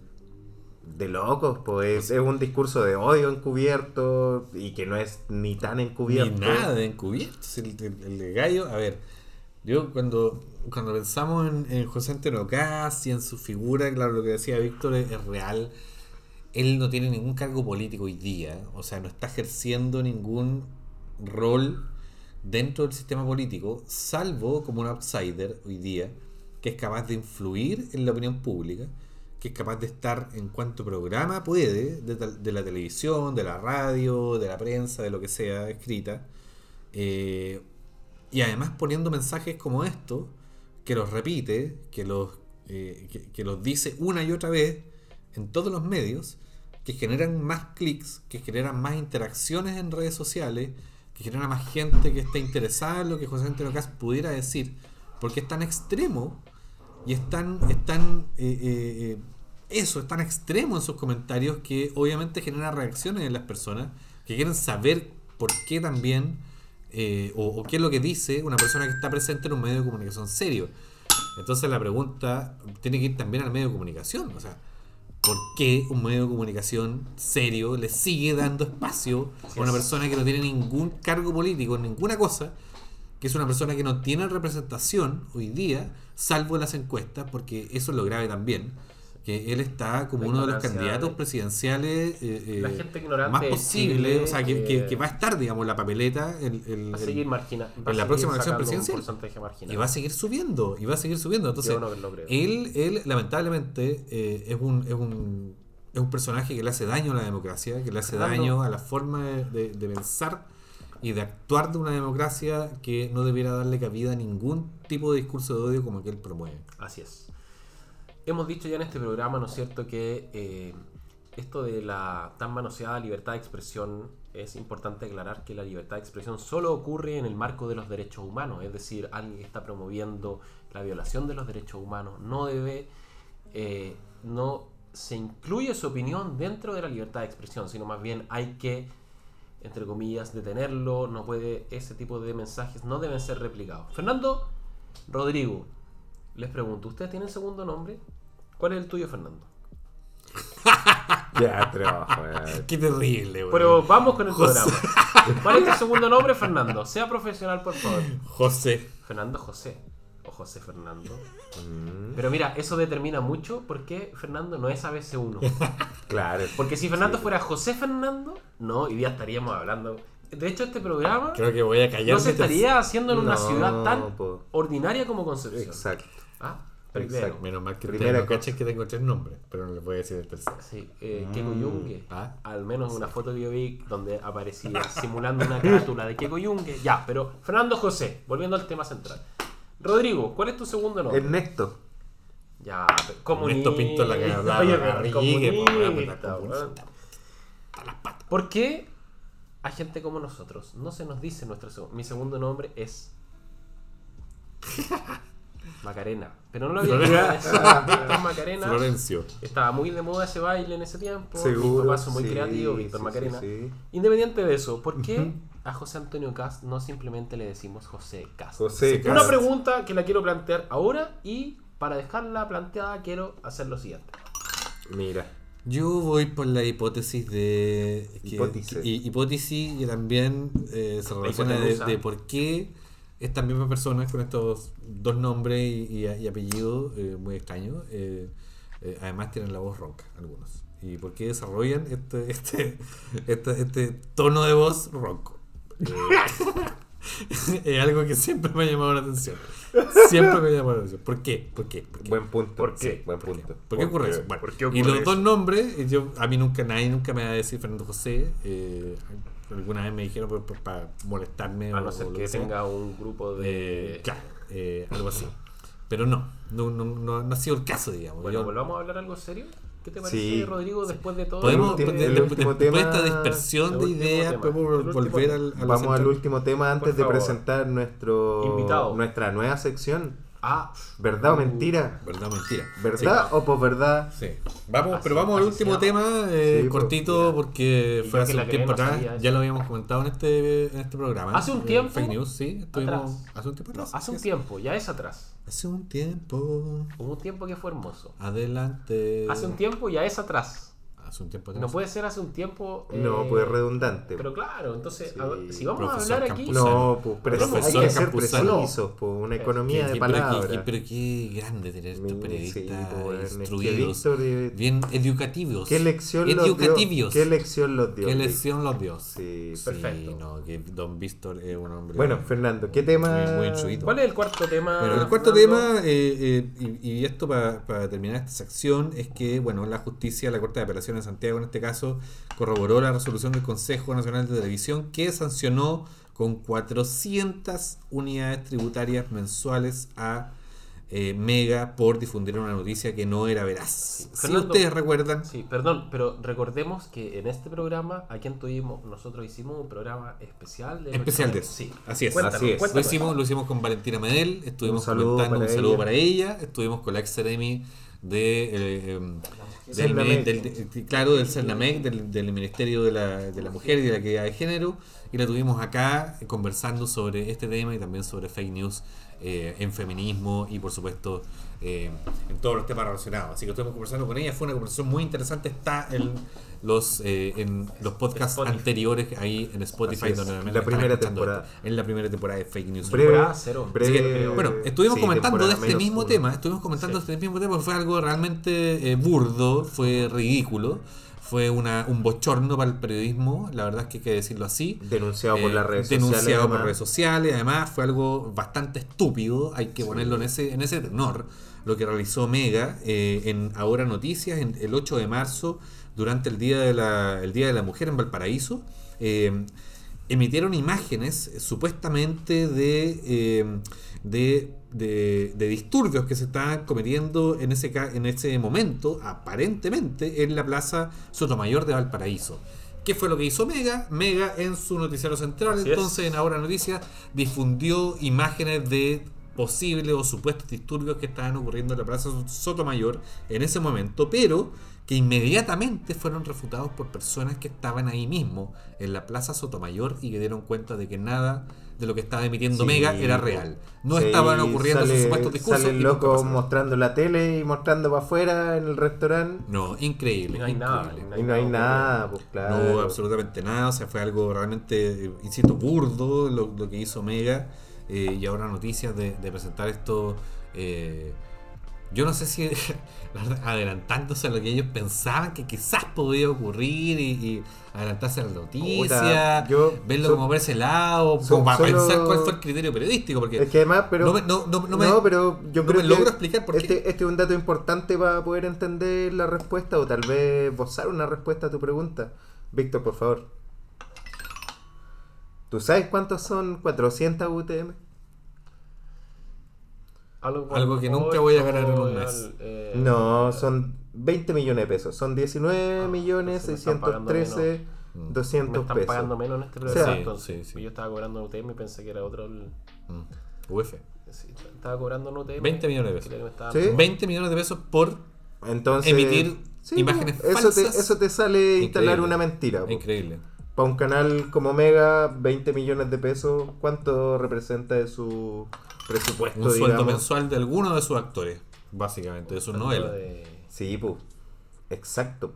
de locos, pues es un discurso de odio encubierto y que no es ni tan ni encubierto. nada de encubierto. El, el- el de gallo, a ver, yo cuando, cuando pensamos en, en José Antonio Caz y en su figura, claro, lo que decía Víctor es, es real. Él no tiene ningún cargo político hoy día, o sea, no está ejerciendo ningún rol dentro del sistema político, salvo como un outsider hoy día, que es capaz de influir en la opinión pública, que es capaz de estar en cuanto programa puede, de, de la televisión, de la radio, de la prensa, de lo que sea escrita, eh, y además poniendo mensajes como estos, que los repite, que los, eh, que los dice una y otra vez en todos los medios, que generan más clics, que generan más interacciones en redes sociales, que generan más gente que esté interesada en lo que José Antonio Caz pudiera decir, porque es tan extremo y es tan, es tan, eh, eh, eh, eso, es tan extremo en sus comentarios que obviamente genera reacciones en las personas que quieren saber por qué también eh, o, o qué es lo que dice una persona que está presente en un medio de comunicación serio. Entonces la pregunta tiene que ir también al medio de comunicación. O sea, ¿por qué un medio de comunicación serio le sigue dando espacio a una persona que no tiene ningún cargo político, ninguna cosa, que es una persona que no tiene representación hoy día, salvo en las encuestas, porque eso es lo grave también, que él está como La uno de los candidatos de- presidenciales eh, La eh, gente ignorante más posible, Chile, o sea, que, que- que va a estar, digamos, la papeleta el- el- Va a el- seguir margina, va a en la seguir próxima elección presidencial. y va a seguir subiendo, y va a seguir subiendo. Entonces, no él, él lamentablemente, eh, es, un, es, un, es un personaje que le hace daño a la democracia, que le hace Fernando. daño a la forma de, de- pensar y de actuar de una democracia que no debiera darle cabida a ningún tipo de discurso de odio como que él promueve. Así es. Hemos dicho ya en este programa, ¿no es cierto?, que eh, esto de la tan manoseada libertad de expresión es importante aclarar que la libertad de expresión solo ocurre en el marco de los derechos humanos, es decir, alguien que está promoviendo la violación de los derechos humanos no debe, eh, no se incluye su opinión dentro de la libertad de expresión, sino más bien hay que, entre comillas, detenerlo, no puede, ese tipo de mensajes no deben ser replicados. Fernando Rodrigo, les pregunto, ¿ustedes tienen segundo nombre? ¿Cuál es el tuyo, Fernando? <laughs> Ya, trabajo, weón. Qué terrible, güey. Pero vamos con el José. programa. ¿Cuál es tu segundo nombre, Fernando? Sea profesional, por favor. José. Fernando José. O José Fernando. Mm, Pero mira, eso determina mucho por qué Fernando no es ABC1. <laughs> Claro. Porque si Fernando fuera José Fernando, no, hoy día estaríamos hablando. De hecho, este programa Creo que voy a callar. no se estaría haciendo en una ciudad tan po. ordinaria como Concepción. Exacto. Ah, primero. Exacto. Menos mal que Primera cosa. caché que tengo tres nombres, pero no les voy a decir el tercero. Sí, eh, Keiko Yungue. Ah. Al menos una foto que yo vi donde aparecía <laughs> simulando una carátula de Keiko Yungue. Ya, pero Fernando José, volviendo al tema central. Rodrigo, ¿cuál es tu segundo nombre? Ernesto. Ya, pero comunista. Ernesto Pinto la que <laughs> hablaba, Oye, pero comunista, comunista. weón. ¿Por qué a gente como nosotros no se nos dice nuestro segundo? Mi segundo nombre es <laughs> Macarena. Pero no lo había. Víctor <laughs> Macarena. Florencio. Estaba muy de moda ese baile en ese tiempo. Seguro. Mis papás son muy sí, creativos, Víctor sí, Macarena. sí, sí. Independiente de eso, ¿por qué a José Antonio Cast no simplemente le decimos José Cast? José Una Cast. pregunta que la quiero plantear ahora y para dejarla planteada quiero hacer lo siguiente. Mira. Yo voy por la hipótesis de. que- Hipótesis. y- hipótesis que también eh, se relaciona de, de por qué estas mismas personas con estos dos nombres y, y- y apellidos eh, muy extraños, eh, eh, además tienen la voz ronca, algunos. Y por qué desarrollan este, este, este, este tono de voz ronco. <laughs> Es algo que siempre me ha llamado la atención. Siempre me ha llamado la atención. ¿Por qué? ¿Por qué? ¿Por qué? Buen punto. ¿Por qué? Sí, buen punto. ¿Por qué ocurre eso? Bueno, por qué y los eso? dos nombres, yo, a mí nunca, nadie nunca me va a decir Fernando José. eh, alguna vez me dijeron por- por- para molestarme. A o- no o ser que sea. tenga un grupo de... Eh, claro, eh, algo así. Pero no, no, no, no, no ha sido el caso, digamos. Bueno, Yo- ¿volvamos a hablar algo serio? ¿Qué te parece, Sí. Rodrigo, después de todo? podemos, el de- el de- después de esta dispersión de ideas, tema, podemos volver al, a lo Vamos al último tema antes de presentar nuestro Invitado. nuestra nueva sección. Ah, ¿Verdad o mentira? ¿Verdad o mentira? ¿Verdad o posverdad? Sí. Vamos, Así- pero vamos al último tema, eh, Sí, pues, cortito, porque fue hace un tiempo atrás. Ya lo habíamos comentado en este, en este programa. ¿Hace un Eh, tiempo? Fake news, sí. Estuvimos, Atrás. hace un tiempo atrás. hace un sí, tiempo, ya es atrás. Hace un tiempo. Hubo un tiempo que fue hermoso. Adelante. Hace un tiempo ya es atrás. Hace un tiempo atrás. No puede ser hace un tiempo. No, eh, pues redundante. Pero claro, entonces, Sí. a si vamos a Profesor hablar aquí. Campuzano. No, pues preciso, hay Profesor que ser precisos, pues una economía Qué- de pero, palabras. qué- pero qué grande tener estos Sí, periodistas pues, instruidos, Víctor, eh, bien educativos. ¿Qué lección los dio? Educativos. ¿Qué lección los dio? ¿Qué lección los dio? Sí. Perfecto. no, que Don Víctor es un hombre. Bueno, Fernando, ¿qué tema? Muy- muy instruido. ¿Cuál es el cuarto tema? Bueno, el cuarto Fernando? tema, eh, eh, y, y esto para terminar esta sección, es que bueno, la justicia, la Corte de Apelaciones de Santiago en este caso, corroboró la resolución del Consejo Nacional de Televisión que sancionó con 400 unidades tributarias mensuales a eh, Mega por difundir una noticia que no era veraz. si Fernando, ustedes recuerdan, Sí, perdón, pero recordemos que en este programa, a quien tuvimos, nosotros hicimos un programa especial de. especial de eso. Sí, Así es. Cuéntanos, Así es. Lo hicimos, lo hicimos con Valentina Medel, estuvimos Un saludo comentando para un saludo ella. para ella, estuvimos con la ex de, eh, em, del, del- de- claro, del Cernamec, del, del Ministerio de la, de la Mujer y de la Equidad de Género, y la tuvimos acá conversando sobre este tema y también sobre fake news eh, en feminismo y por supuesto eh, en todos los temas relacionados. Así que estuvimos conversando con ella, fue una conversación muy interesante. Está en los, eh, en los podcasts Spotify. anteriores ahí en Spotify, es, donde la primera temporada. esto. En la primera temporada de Fake News. Breve, cero. que, bueno, estuvimos sí, comentando de temporada este mismo uno. tema, estuvimos comentando Sí. de este mismo tema, porque fue algo realmente eh, burdo, fue ridículo, fue una, un bochorno para el periodismo, la verdad es que hay que decirlo así. Denunciado por Eh, las redes denunciado sociales. por además. redes sociales, además fue algo bastante estúpido, hay que ponerlo en ese, en ese tenor, lo que realizó Mega eh, en Ahora Noticias en, el 8 de marzo, durante el Día de la, el día de la Mujer en Valparaíso. eh, emitieron imágenes supuestamente de, eh, de, de- de disturbios que se estaban cometiendo en ese, en ese momento, aparentemente, en la Plaza Sotomayor de Valparaíso. ¿Qué fue lo que hizo Mega? Mega en su noticiero central, Así es. entonces en Ahora Noticias, difundió imágenes de posibles o supuestos disturbios que estaban ocurriendo en la Plaza Sotomayor en ese momento, pero que inmediatamente fueron refutados por personas que estaban ahí mismo, en la Plaza Sotomayor, y que dieron cuenta de que nada de lo que estaba emitiendo Sí, Mega era real. No Sí, estaban ocurriendo sale- esos supuestos discursos. Sale y el nunca loco pasaron. mostrando la tele y mostrando para afuera en el restaurante. No, increíble. Y no hay nada. increíble. Y no hay nada, pues No claro. hubo absolutamente nada, o sea, fue algo realmente, eh, insisto, burdo lo, lo que hizo Mega eh, y ahora noticias de, de presentar esto. eh, yo no sé si <laughs> la verdad, adelantándose a lo que ellos pensaban que quizás podía ocurrir y, y adelantarse a la noticia, Puta, yo verlo so- como por ese lado, so- como para solo- pensar cuál fue el criterio periodístico, porque Es que además, pero. no me- no- no- no no, me- pero yo no creo me que logro explicar por qué. este, este es un dato importante para poder entender la respuesta o tal vez bozar una respuesta a tu pregunta. Víctor, por favor. ¿Tú sabes cuántos son 400 UTM? Algo, Algo que nunca voy a ganar en un mes. al- eh, No, son 20 millones de pesos. Son 19 Ah, millones entonces me están pagando 613 Mm. Me 200 están pesos. pagando menos en este O sea, programa. Sí, entonces, sí, sí. Yo estaba cobrando en UTM y pensé que era otro. el- Mm, UF. sí, estaba cobrando en UTM. 20 millones de pesos. Estaba- ¿Sí? 20 millones de pesos por Entonces, Emitir imágenes eso te, falsas. eso te sale instalar Increíble. una mentira. Increíble. Para un canal como Mega, 20 millones de pesos, ¿cuánto representa de su presupuesto? Un sueldo digamos? mensual de alguno de sus actores, básicamente, de sus novelas. de- Sí, pues. Exacto.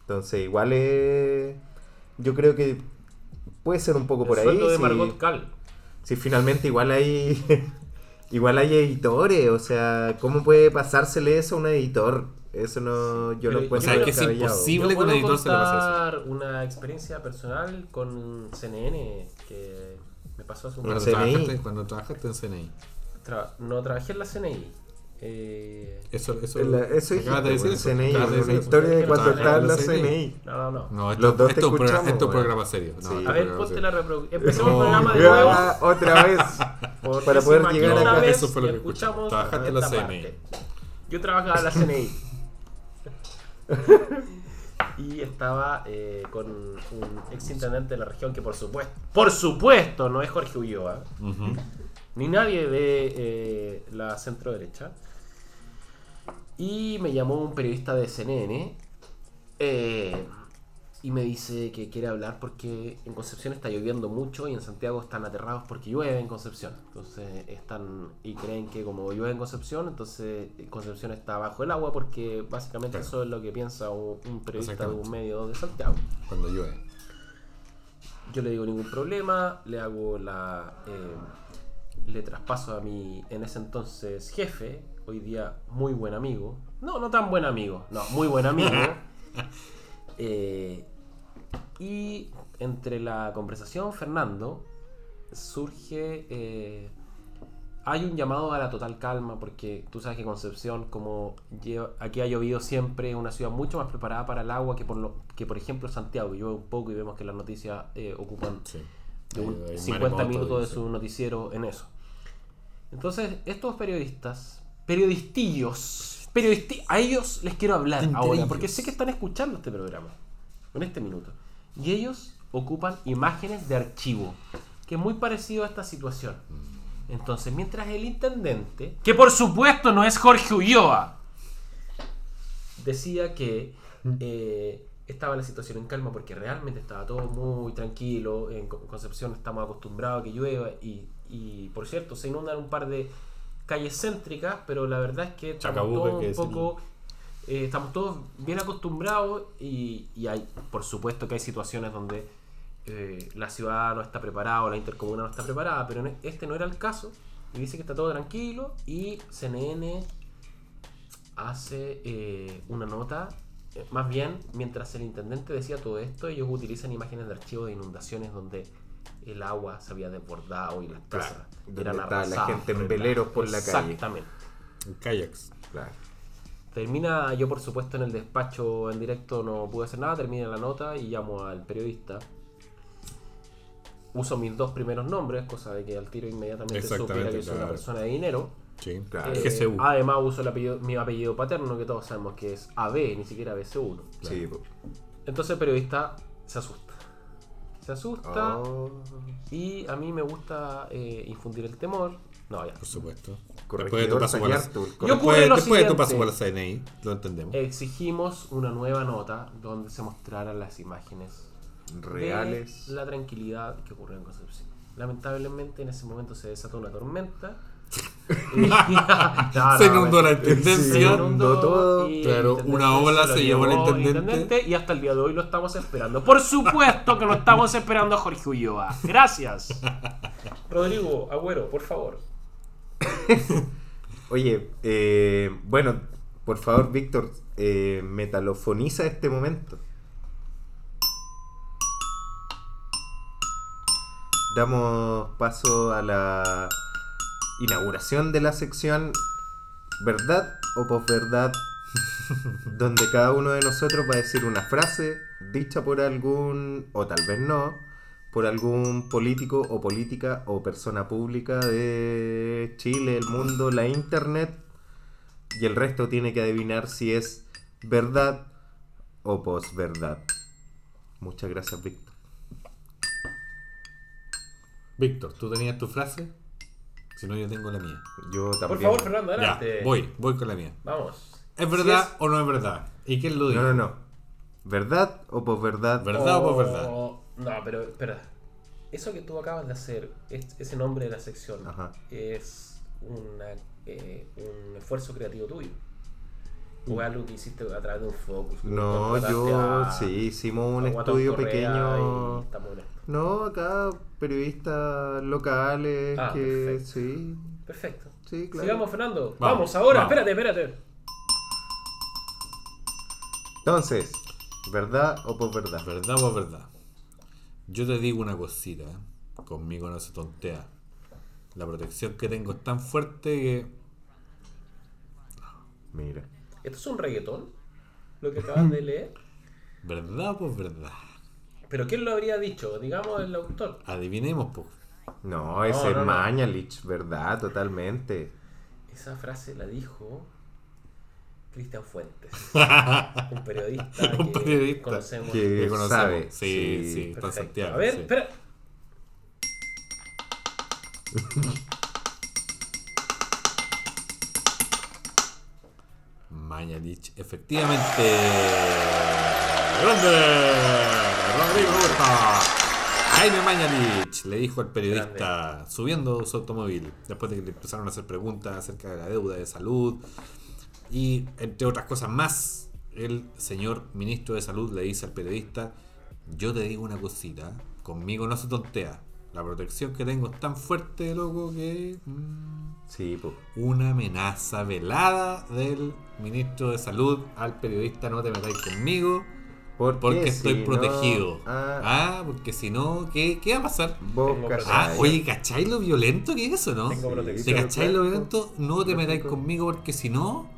Entonces, igual es. Yo creo que puede ser un poco el por ahí. sueldo de si- Margot Cal. Si finalmente igual hay. <laughs> igual hay editores. O sea, ¿cómo puede pasársele eso a un editor? Eso no. Yo Pero lo yo encuentro creo que es imposible. Que un puedo editor se le pase eso. contar una experiencia personal con CNN que me pasó hace un Cuando, CNI. trabajaste, cuando trabajaste en CNI. Tra- no trabajé en la CNI. Eh, Eso, eso, La- eso acabas de decir eso. CNI, acabas de una decir eso. historia de cuando estaba en la CNI. no, no, no. No, esto, Los dos te esto programa, escuchamos, esto es programa serio. No, Sí. A ver, programa ponte serio. la reproducción. <laughs> Empecemos el No, programa de nuevo. otra vez. <laughs> Para poder llegar acá. Eso fue lo que escuchamos. Trabajaste en la CNI. Yo trabajaba en la CNI. <laughs> y estaba eh, con un ex intendente de la región que por supuesto, por supuesto, no es Jorge Ulloa, ni nadie de eh, la centro derecha. Y me llamó un periodista de CNN eh, y me dice que quiere hablar porque en Concepción está lloviendo mucho y en Santiago están aterrados porque llueve en Concepción. Entonces están y creen que como llueve en Concepción, entonces Concepción está bajo el agua porque básicamente Claro. eso es lo que piensa un, un periodista de un medio de Santiago. Cuando llueve. Yo le digo ningún problema, le hago la. eh, le traspaso a mi, en ese entonces, jefe, hoy día muy buen amigo. No, no tan buen amigo, no, muy buen amigo. <laughs> Eh, y entre la conversación, Fernando, surge. eh, hay un llamado a la total calma porque tú sabes que Concepción, como lleva- aquí ha llovido siempre, es una ciudad mucho más preparada para el agua que por, lo, que por ejemplo Santiago. Llueve un poco y vemos que las noticias eh, ocupan Sí. de un- Hay- hay 50 maremoto minutos de sí. su noticiero en eso. Entonces, estos periodistas, periodistillos, periodisti a ellos les quiero hablar ahora, porque sé que están escuchando este programa, en este minuto. Y ellos ocupan imágenes de archivo, que es muy parecido a esta situación. Entonces, mientras el intendente, que por supuesto no es Jorge Ulloa, decía que eh, estaba la situación en calma porque realmente estaba todo muy tranquilo. En Co- Concepción estamos acostumbrados a que llueva y, y, por cierto, se inundan un par de calles céntricas, pero la verdad es que estamos Chacabuco, todos un poco, eh, estamos todos bien acostumbrados y, y hay, por supuesto que hay situaciones donde eh, la ciudad no está preparada o la intercomuna no está preparada, pero este no era el caso. Y dice que está todo tranquilo y CNN hace eh, una nota. eh, Más bien, mientras el intendente decía todo esto, ellos utilizan imágenes de archivo de inundaciones donde el agua se había desbordado y las Claro, casas donde eran estaba la arrasadas gente en veleros por la calle. Exactamente. En kayaks. Claro. Termina, yo por supuesto en el despacho en directo no pude hacer nada, termina la nota y llamo al periodista. Uso mis dos primeros nombres, cosa de que al tiro inmediatamente supiera que soy una claro. persona de dinero. Sí. Claro. Eh, GCU. además uso el apellido- mi apellido paterno, que todos sabemos que es AB, ni siquiera BC1. Sí. Entonces el periodista se asusta. Se asusta Oh, y a mí me gusta eh, infundir el temor. No, ya. Por supuesto. Después de tu paso por la, después, lo después de tu paso por la CNI, lo entendemos. Exigimos una nueva nota donde se mostraran las imágenes Reales. de la tranquilidad que ocurrió en Concepción. Lamentablemente en ese momento se desató una tormenta. <laughs> No, Se inundó la se intendencia. inundó todo. Claro, una ola lo se llevó al intendente. y hasta el día de hoy lo estamos esperando. Por supuesto que lo estamos esperando a Jorge Ulloa. Gracias. <laughs> Rodrigo, Agüero, por favor. <laughs> Oye, eh, bueno, por favor, Víctor, eh, metalofoniza este momento. Damos paso a la inauguración de la sección ¿Verdad o posverdad? <laughs> donde cada uno de nosotros va a decir una frase dicha por algún, o tal vez no, por algún político o política o persona pública de Chile, el mundo, la internet, y el resto tiene que adivinar si es verdad o posverdad. Muchas gracias, Víctor. Víctor, ¿tú tenías tu frase? Si no, yo tengo la mía. Yo también. Por favor, Fernando, Ya, adelante. voy, voy con la mía. Vamos. ¿Es Si verdad o no es verdad? ¿Y quién lo dijo? No, no, no. ¿Verdad o posverdad? ¿Verdad o Oh, posverdad? No, pero espera. Eso que tú acabas de hacer, es- ese nombre de la sección, Ajá. es una, eh, un esfuerzo creativo tuyo. O algo que hiciste a través de un focus. No, yo a- sí, hicimos un estudio Correa pequeño. No, acá periodistas locales Ah, que perfecto. sí, Perfecto. sí, claro. Sigamos, Fernando. Vamos, Vamos, ahora. vamos. Espérate, espérate. Entonces, ¿verdad o posverdad? ¿Verdad o es verdad? Yo te digo una cosita. ¿eh? Conmigo no se tontea. La protección que tengo es tan fuerte que. Mira. ¿Esto es un reggaetón? Lo que acabas de <laughs> leer. ¿Verdad o es verdad? ¿Pero quién lo habría dicho? Digamos el autor. Adivinemos, pues. No, ese no, es no. Mañalich, ¿verdad? Totalmente. Esa frase la dijo Cristian Fuentes, <laughs> un periodista Un que periodista conocemos. Que Que conocemos. sabe. Sí, sí, está Perfecto. Santiago. A ver, sí. espera. <laughs> Mañalich, efectivamente. ¡Grande! Rodrigo. Jaime Mañalich le dijo al periodista subiendo su automóvil después de que le empezaron a hacer preguntas acerca de la deuda de salud y entre otras cosas más el señor ministro de salud le dice al periodista yo te digo una cosita conmigo no se tontea la protección que tengo es tan fuerte loco que mm, Sí, pues. una amenaza velada del ministro de salud al periodista no te metáis conmigo ¿Por porque estoy si no? protegido. Ah, Ah, porque si no, ¿qué, ¿qué va a pasar? Ah, oye, ¿cacháis lo violento que es eso, no? Tengo Sí, protección. ¿Te pero cacháis lo violento? No te metáis conmigo porque si no,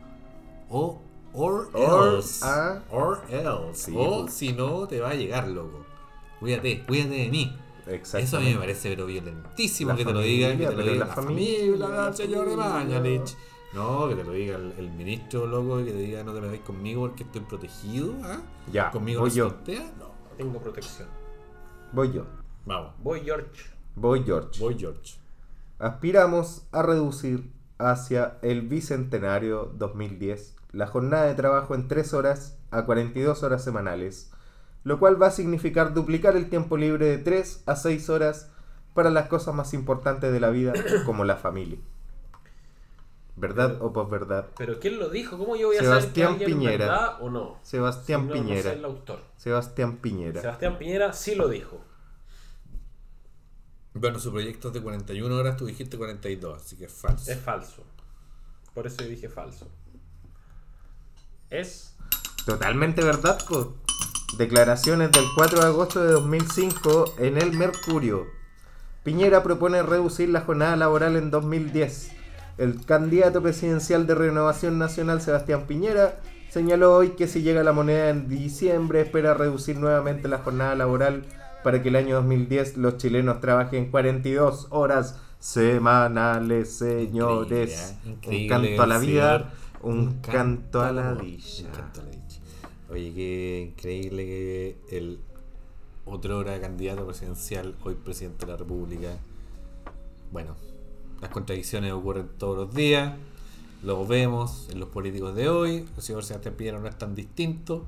o or, Or, else. ah. Or else. Sí, o pues. si no, te va a llegar, loco. Cuídate, cuídate de mí. Eso a mí me parece pero violentísimo La que te lo diga, que te lo diga la la familia, familia, señor de familia. Mañalich. No, que te lo diga el, el ministro, loco, que te diga no te metáis conmigo porque estoy protegido. ¿ah? Ya, Conmigo voy no se yo. tontea. No. Tengo protección. Voy yo. Vamos, Voy, George. Voy George. voy George. Aspiramos a reducir hacia el bicentenario 2010 la jornada de trabajo en 3 horas a 42 horas semanales, lo cual va a significar duplicar el tiempo libre de 3 a 6 horas para las cosas más importantes de la vida, como la familia. ¿Verdad o posverdad? Pero ¿quién lo dijo? ¿Cómo yo voy a Sebastián saber que Piñera. verdad o no? Sebastián Si no, no Piñera. sé el autor. Sebastián Piñera. Sebastián Piñera sí lo dijo. Bueno, su proyecto es de 41 horas, tú dijiste 42, así que es falso. Es falso. Por eso yo dije falso. Es Totalmente verdad, po. Declaraciones del 4 de agosto de 2005 en el Mercurio. Piñera propone reducir la jornada laboral en 2010. El candidato presidencial de Renovación Nacional, Sebastián Piñera, señaló hoy que si llega la moneda en diciembre espera reducir nuevamente la jornada laboral para que el año 2010 los chilenos trabajen 42 horas semanales, señores. Increíble, ¿eh? Un canto a la vida, un canto a la dicha. Un canto a la dicha. Oye, qué increíble que el otro hora candidato presidencial, hoy presidente de la República. Bueno, las contradicciones ocurren todos los días. Lo vemos en los políticos de hoy. El señor Sebastián Piñera no es tan distinto.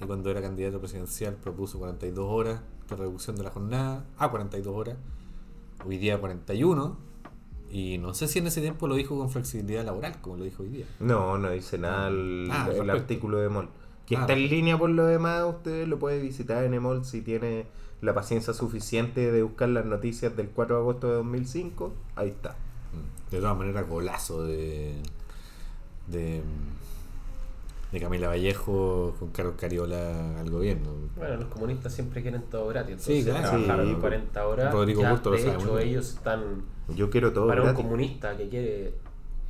Y cuando era candidato presidencial propuso 42 horas de reducción de la jornada a 42 horas. Hoy día 41. Y no sé si en ese tiempo lo dijo con flexibilidad laboral, como lo dijo hoy día. No, no dice nada el, Ah, el artículo de MOL. Que Ah, está en línea por lo demás, usted lo puede visitar en EMOL si tiene la paciencia suficiente de buscar las noticias del 4 de agosto de 2005. Ahí está. Mm. De todas maneras, golazo de, de, de Camila Vallejo con Carlos Cariola al gobierno. Bueno, los comunistas siempre quieren todo gratis. Sí, Entonces, claro. Sí, pues. 40 horas. Rodrigo ya, lo de hecho, ellos están. Yo quiero todo Para un comunista que quiere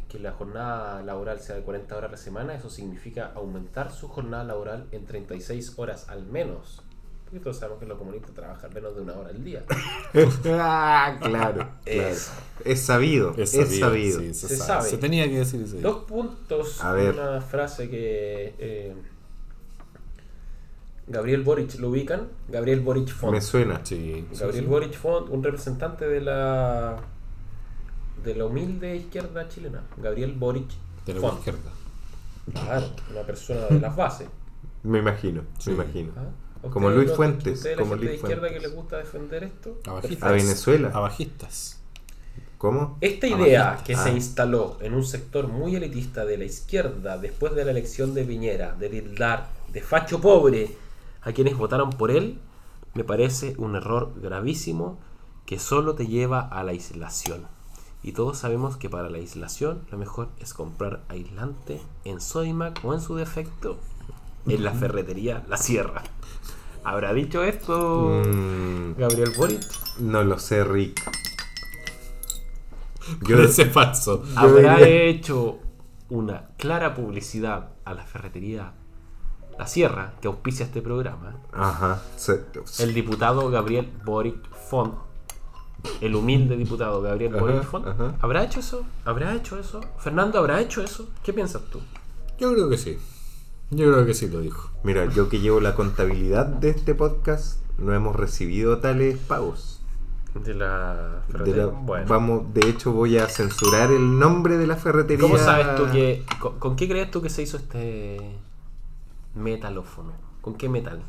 que la jornada laboral sea de 40 horas a la semana, eso significa aumentar su jornada laboral en 36 horas al menos. Porque todos sabemos que los comunistas trabajan menos de una hora al día. ah, claro, claro. Es- Es sabido, es sabido. sí, se, Se sabe. sabe. Se tenía que decir día. Dos puntos, A ver. una frase que eh, Gabriel Boric lo ubican. Gabriel Boric Font. Me suena. Sí, sí, Gabriel sí. Boric Font, un representante de la de la humilde izquierda chilena. Gabriel Boric De la Font. izquierda. Claro, una persona de las bases. <laughs> Me imagino, Sí. me imagino. ¿ah? Como ¿Ustedes Luis Fuentes, ¿Ustedes la como gente de izquierda que les gusta defender esto? Abajistas. A Venezuela. Abajistas. ¿Cómo? Esta idea que Ah. se instaló en un sector muy elitista de la izquierda después de la elección de Piñera, de tildar de facho pobre a quienes votaron por él, me parece un error gravísimo que solo te lleva a la aislación. Y todos sabemos que para la aislación lo mejor es comprar aislante en Sodimac o en su defecto en la ferretería La Sierra. ¿Habrá dicho esto Mm, Gabriel Boric? no lo sé, Rick. Yo ese falso. habrá diría- hecho una clara publicidad a la ferretería La Sierra, que auspicia este programa, Ajá. se- el diputado Gabriel Boric Font, el humilde diputado Gabriel Ajá, Boric Font, ajá. ¿habrá hecho eso? ¿Habrá hecho eso? Fernando, ¿habrá hecho eso? ¿Qué piensas tú? Yo creo que sí. Yo creo que sí lo dijo. Mira, yo que llevo la contabilidad de este podcast, no hemos recibido tales pagos. De la De ferretería. la- bueno. Vamos, de hecho voy a censurar el nombre de la ferretería. ¿Cómo sabes tú que... Con, con qué crees tú que se hizo este metalófono? ¿Con qué metal?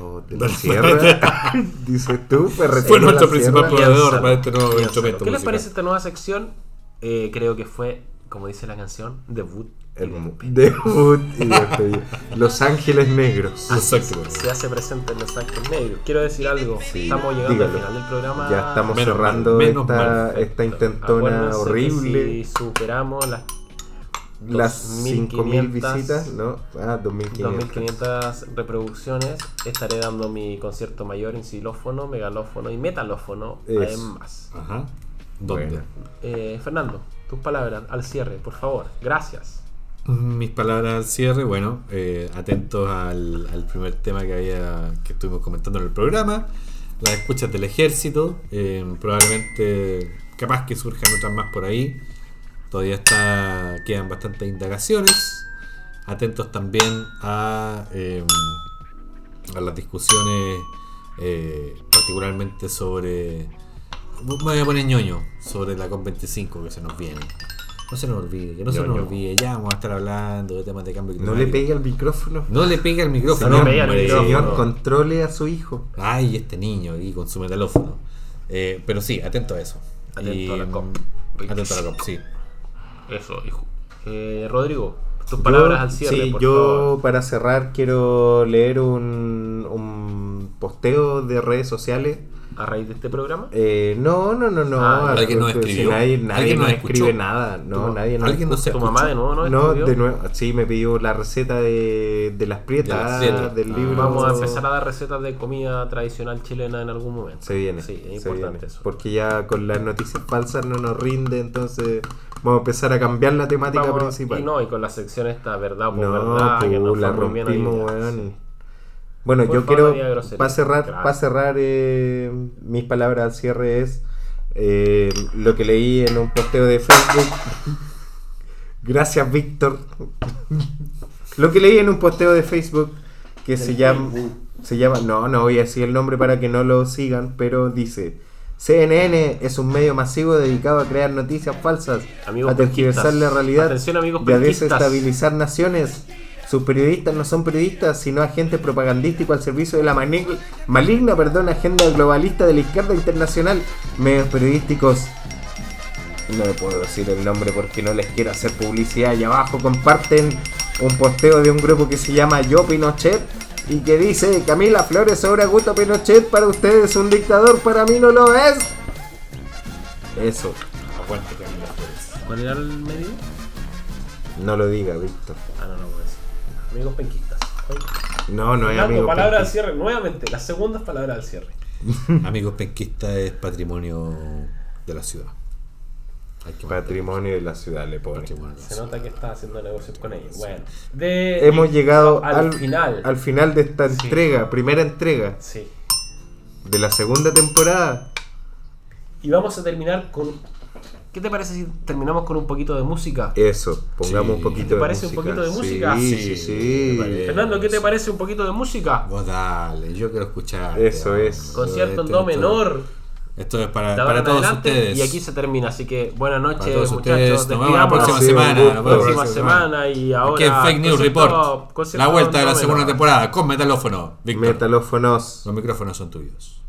Oh, de <laughs> la sierra. <laughs> Dices tú, ferretería. Fue nuestro principal proveedor para este nuevo instrumento ¿Qué les parece esta nueva sección? Eh, creo que fue, como dice la canción, debut. El debut y <laughs> despedida. Los Ángeles Negros. Exacto. Se hace presente en Los Ángeles Negros. Quiero decir algo. Sí, Estamos llegando dígalo. al final del programa. Ya estamos Menos cerrando mal, menos esta, mal. esta intentona Acuérdense horrible. Si superamos las Las 5.000 2500 visitas, ¿no? Ah, 2.500. 2500 reproducciones, estaré dando mi concierto mayor en xilófono, megalófono y metalófono, además. Ajá. ¿Dónde? Bueno. Eh, Fernando, tus palabras al cierre, por favor. Gracias. Mis palabras al cierre, bueno, eh, atentos al, al primer tema que había que estuvimos comentando en el programa, las escuchas del ejército, eh, probablemente capaz que surjan otras más por ahí, todavía está quedan bastantes indagaciones, atentos también a, eh, a las discusiones particularmente sobre, me voy a poner ñoño, sobre la COP25 que se nos viene. No se nos olvide, que no se nos olvide. Ya vamos a estar hablando de temas de cambio No climático. le pegue al micrófono. No le pegue al micrófono. No le pegue al micrófono. Señor, controle a su hijo. Ay, este niño ahí con su metalófono. Eh, pero sí, atento a eso. Atento Y, a la COP. mm, Atento a la COP, sí. Eso. ju- eh, Rodrigo, tus palabras Yo- al cierre, Sí, por yo favor. para cerrar quiero leer un, un posteo de redes sociales. A raíz de este programa. Eh, no, no, no, no. Ah, al- ¿alguien nos si escribió? nadie nadie ¿Alguien nos escribe nada. No, Tu- nadie nos ¿Alguien nos escucha. tu mamá de nuevo no No, escribió? de nuevo. Sí, me pidió la receta de, de las prietas De prietas. del Ah. libro. Vamos a empezar a dar recetas de comida tradicional chilena en algún momento. Se viene. Sí, es se importante viene. eso. Porque ya con las noticias falsas no nos rinde, entonces vamos a empezar a cambiar la temática Vamos- principal. Y no, y con la sección esta, verdad por No, verdad, que pu, nos la rompimos, weón. Bueno, Por yo favor, quiero, para cerrar, para cerrar eh, mis palabras al cierre es eh, lo que leí en un posteo de Facebook. <laughs> Gracias, Víctor. <laughs> lo que leí en un posteo de Facebook que se llama, se llama, no, no voy a decir el nombre para que no lo sigan, pero dice... CNN es un medio masivo dedicado a crear noticias falsas, Amigos a tergiversar la realidad amigos y a desestabilizar naciones. Sus periodistas no son periodistas, sino agentes propagandísticos al servicio de la maligna perdón, agenda globalista de la izquierda internacional. Medios periodísticos. No puedo decir el nombre porque no les quiero hacer publicidad. Y abajo comparten un posteo de un grupo que se llama Yo Pinochet y que dice Camila Flores sobre Augusto Pinochet para ustedes un dictador, para mí no lo es. Eso, ¿Cuál era el medio? no lo diga, Víctor. Ah, no, no decir. Amigos penquistas. No, no es Fernando, amigo. palabra al penquista. cierre, nuevamente, las segundas palabras al cierre. <laughs> Amigos penquista es patrimonio de la ciudad. Hay Patrimonio de la ciudad le pone. Se nota que está haciendo negocios con ellos. Bueno, de, Hemos llegado al, al, final. al final de esta Sí. entrega, primera entrega Sí. de la segunda temporada. Y vamos a terminar con. ¿Qué te parece si terminamos con un poquito de música? Eso, pongamos Sí. un poquito ¿Te de parece un poquito de música? Sí, Sí, sí. Fernando, ¿qué te parece un poquito de música? Vos dale, yo quiero escuchar. Eso es. Concierto en do menor. Esto es para, para todos adelante, ustedes. Y aquí se termina, así que buenas Para noches, todos muchachos. ustedes. Nos vemos la próxima Sí, semana. la próxima semana y ahora. Aquí en Fake News Report. La vuelta de la segunda temporada con Metalófono. Víctor, Metalófonos. los micrófonos son tuyos.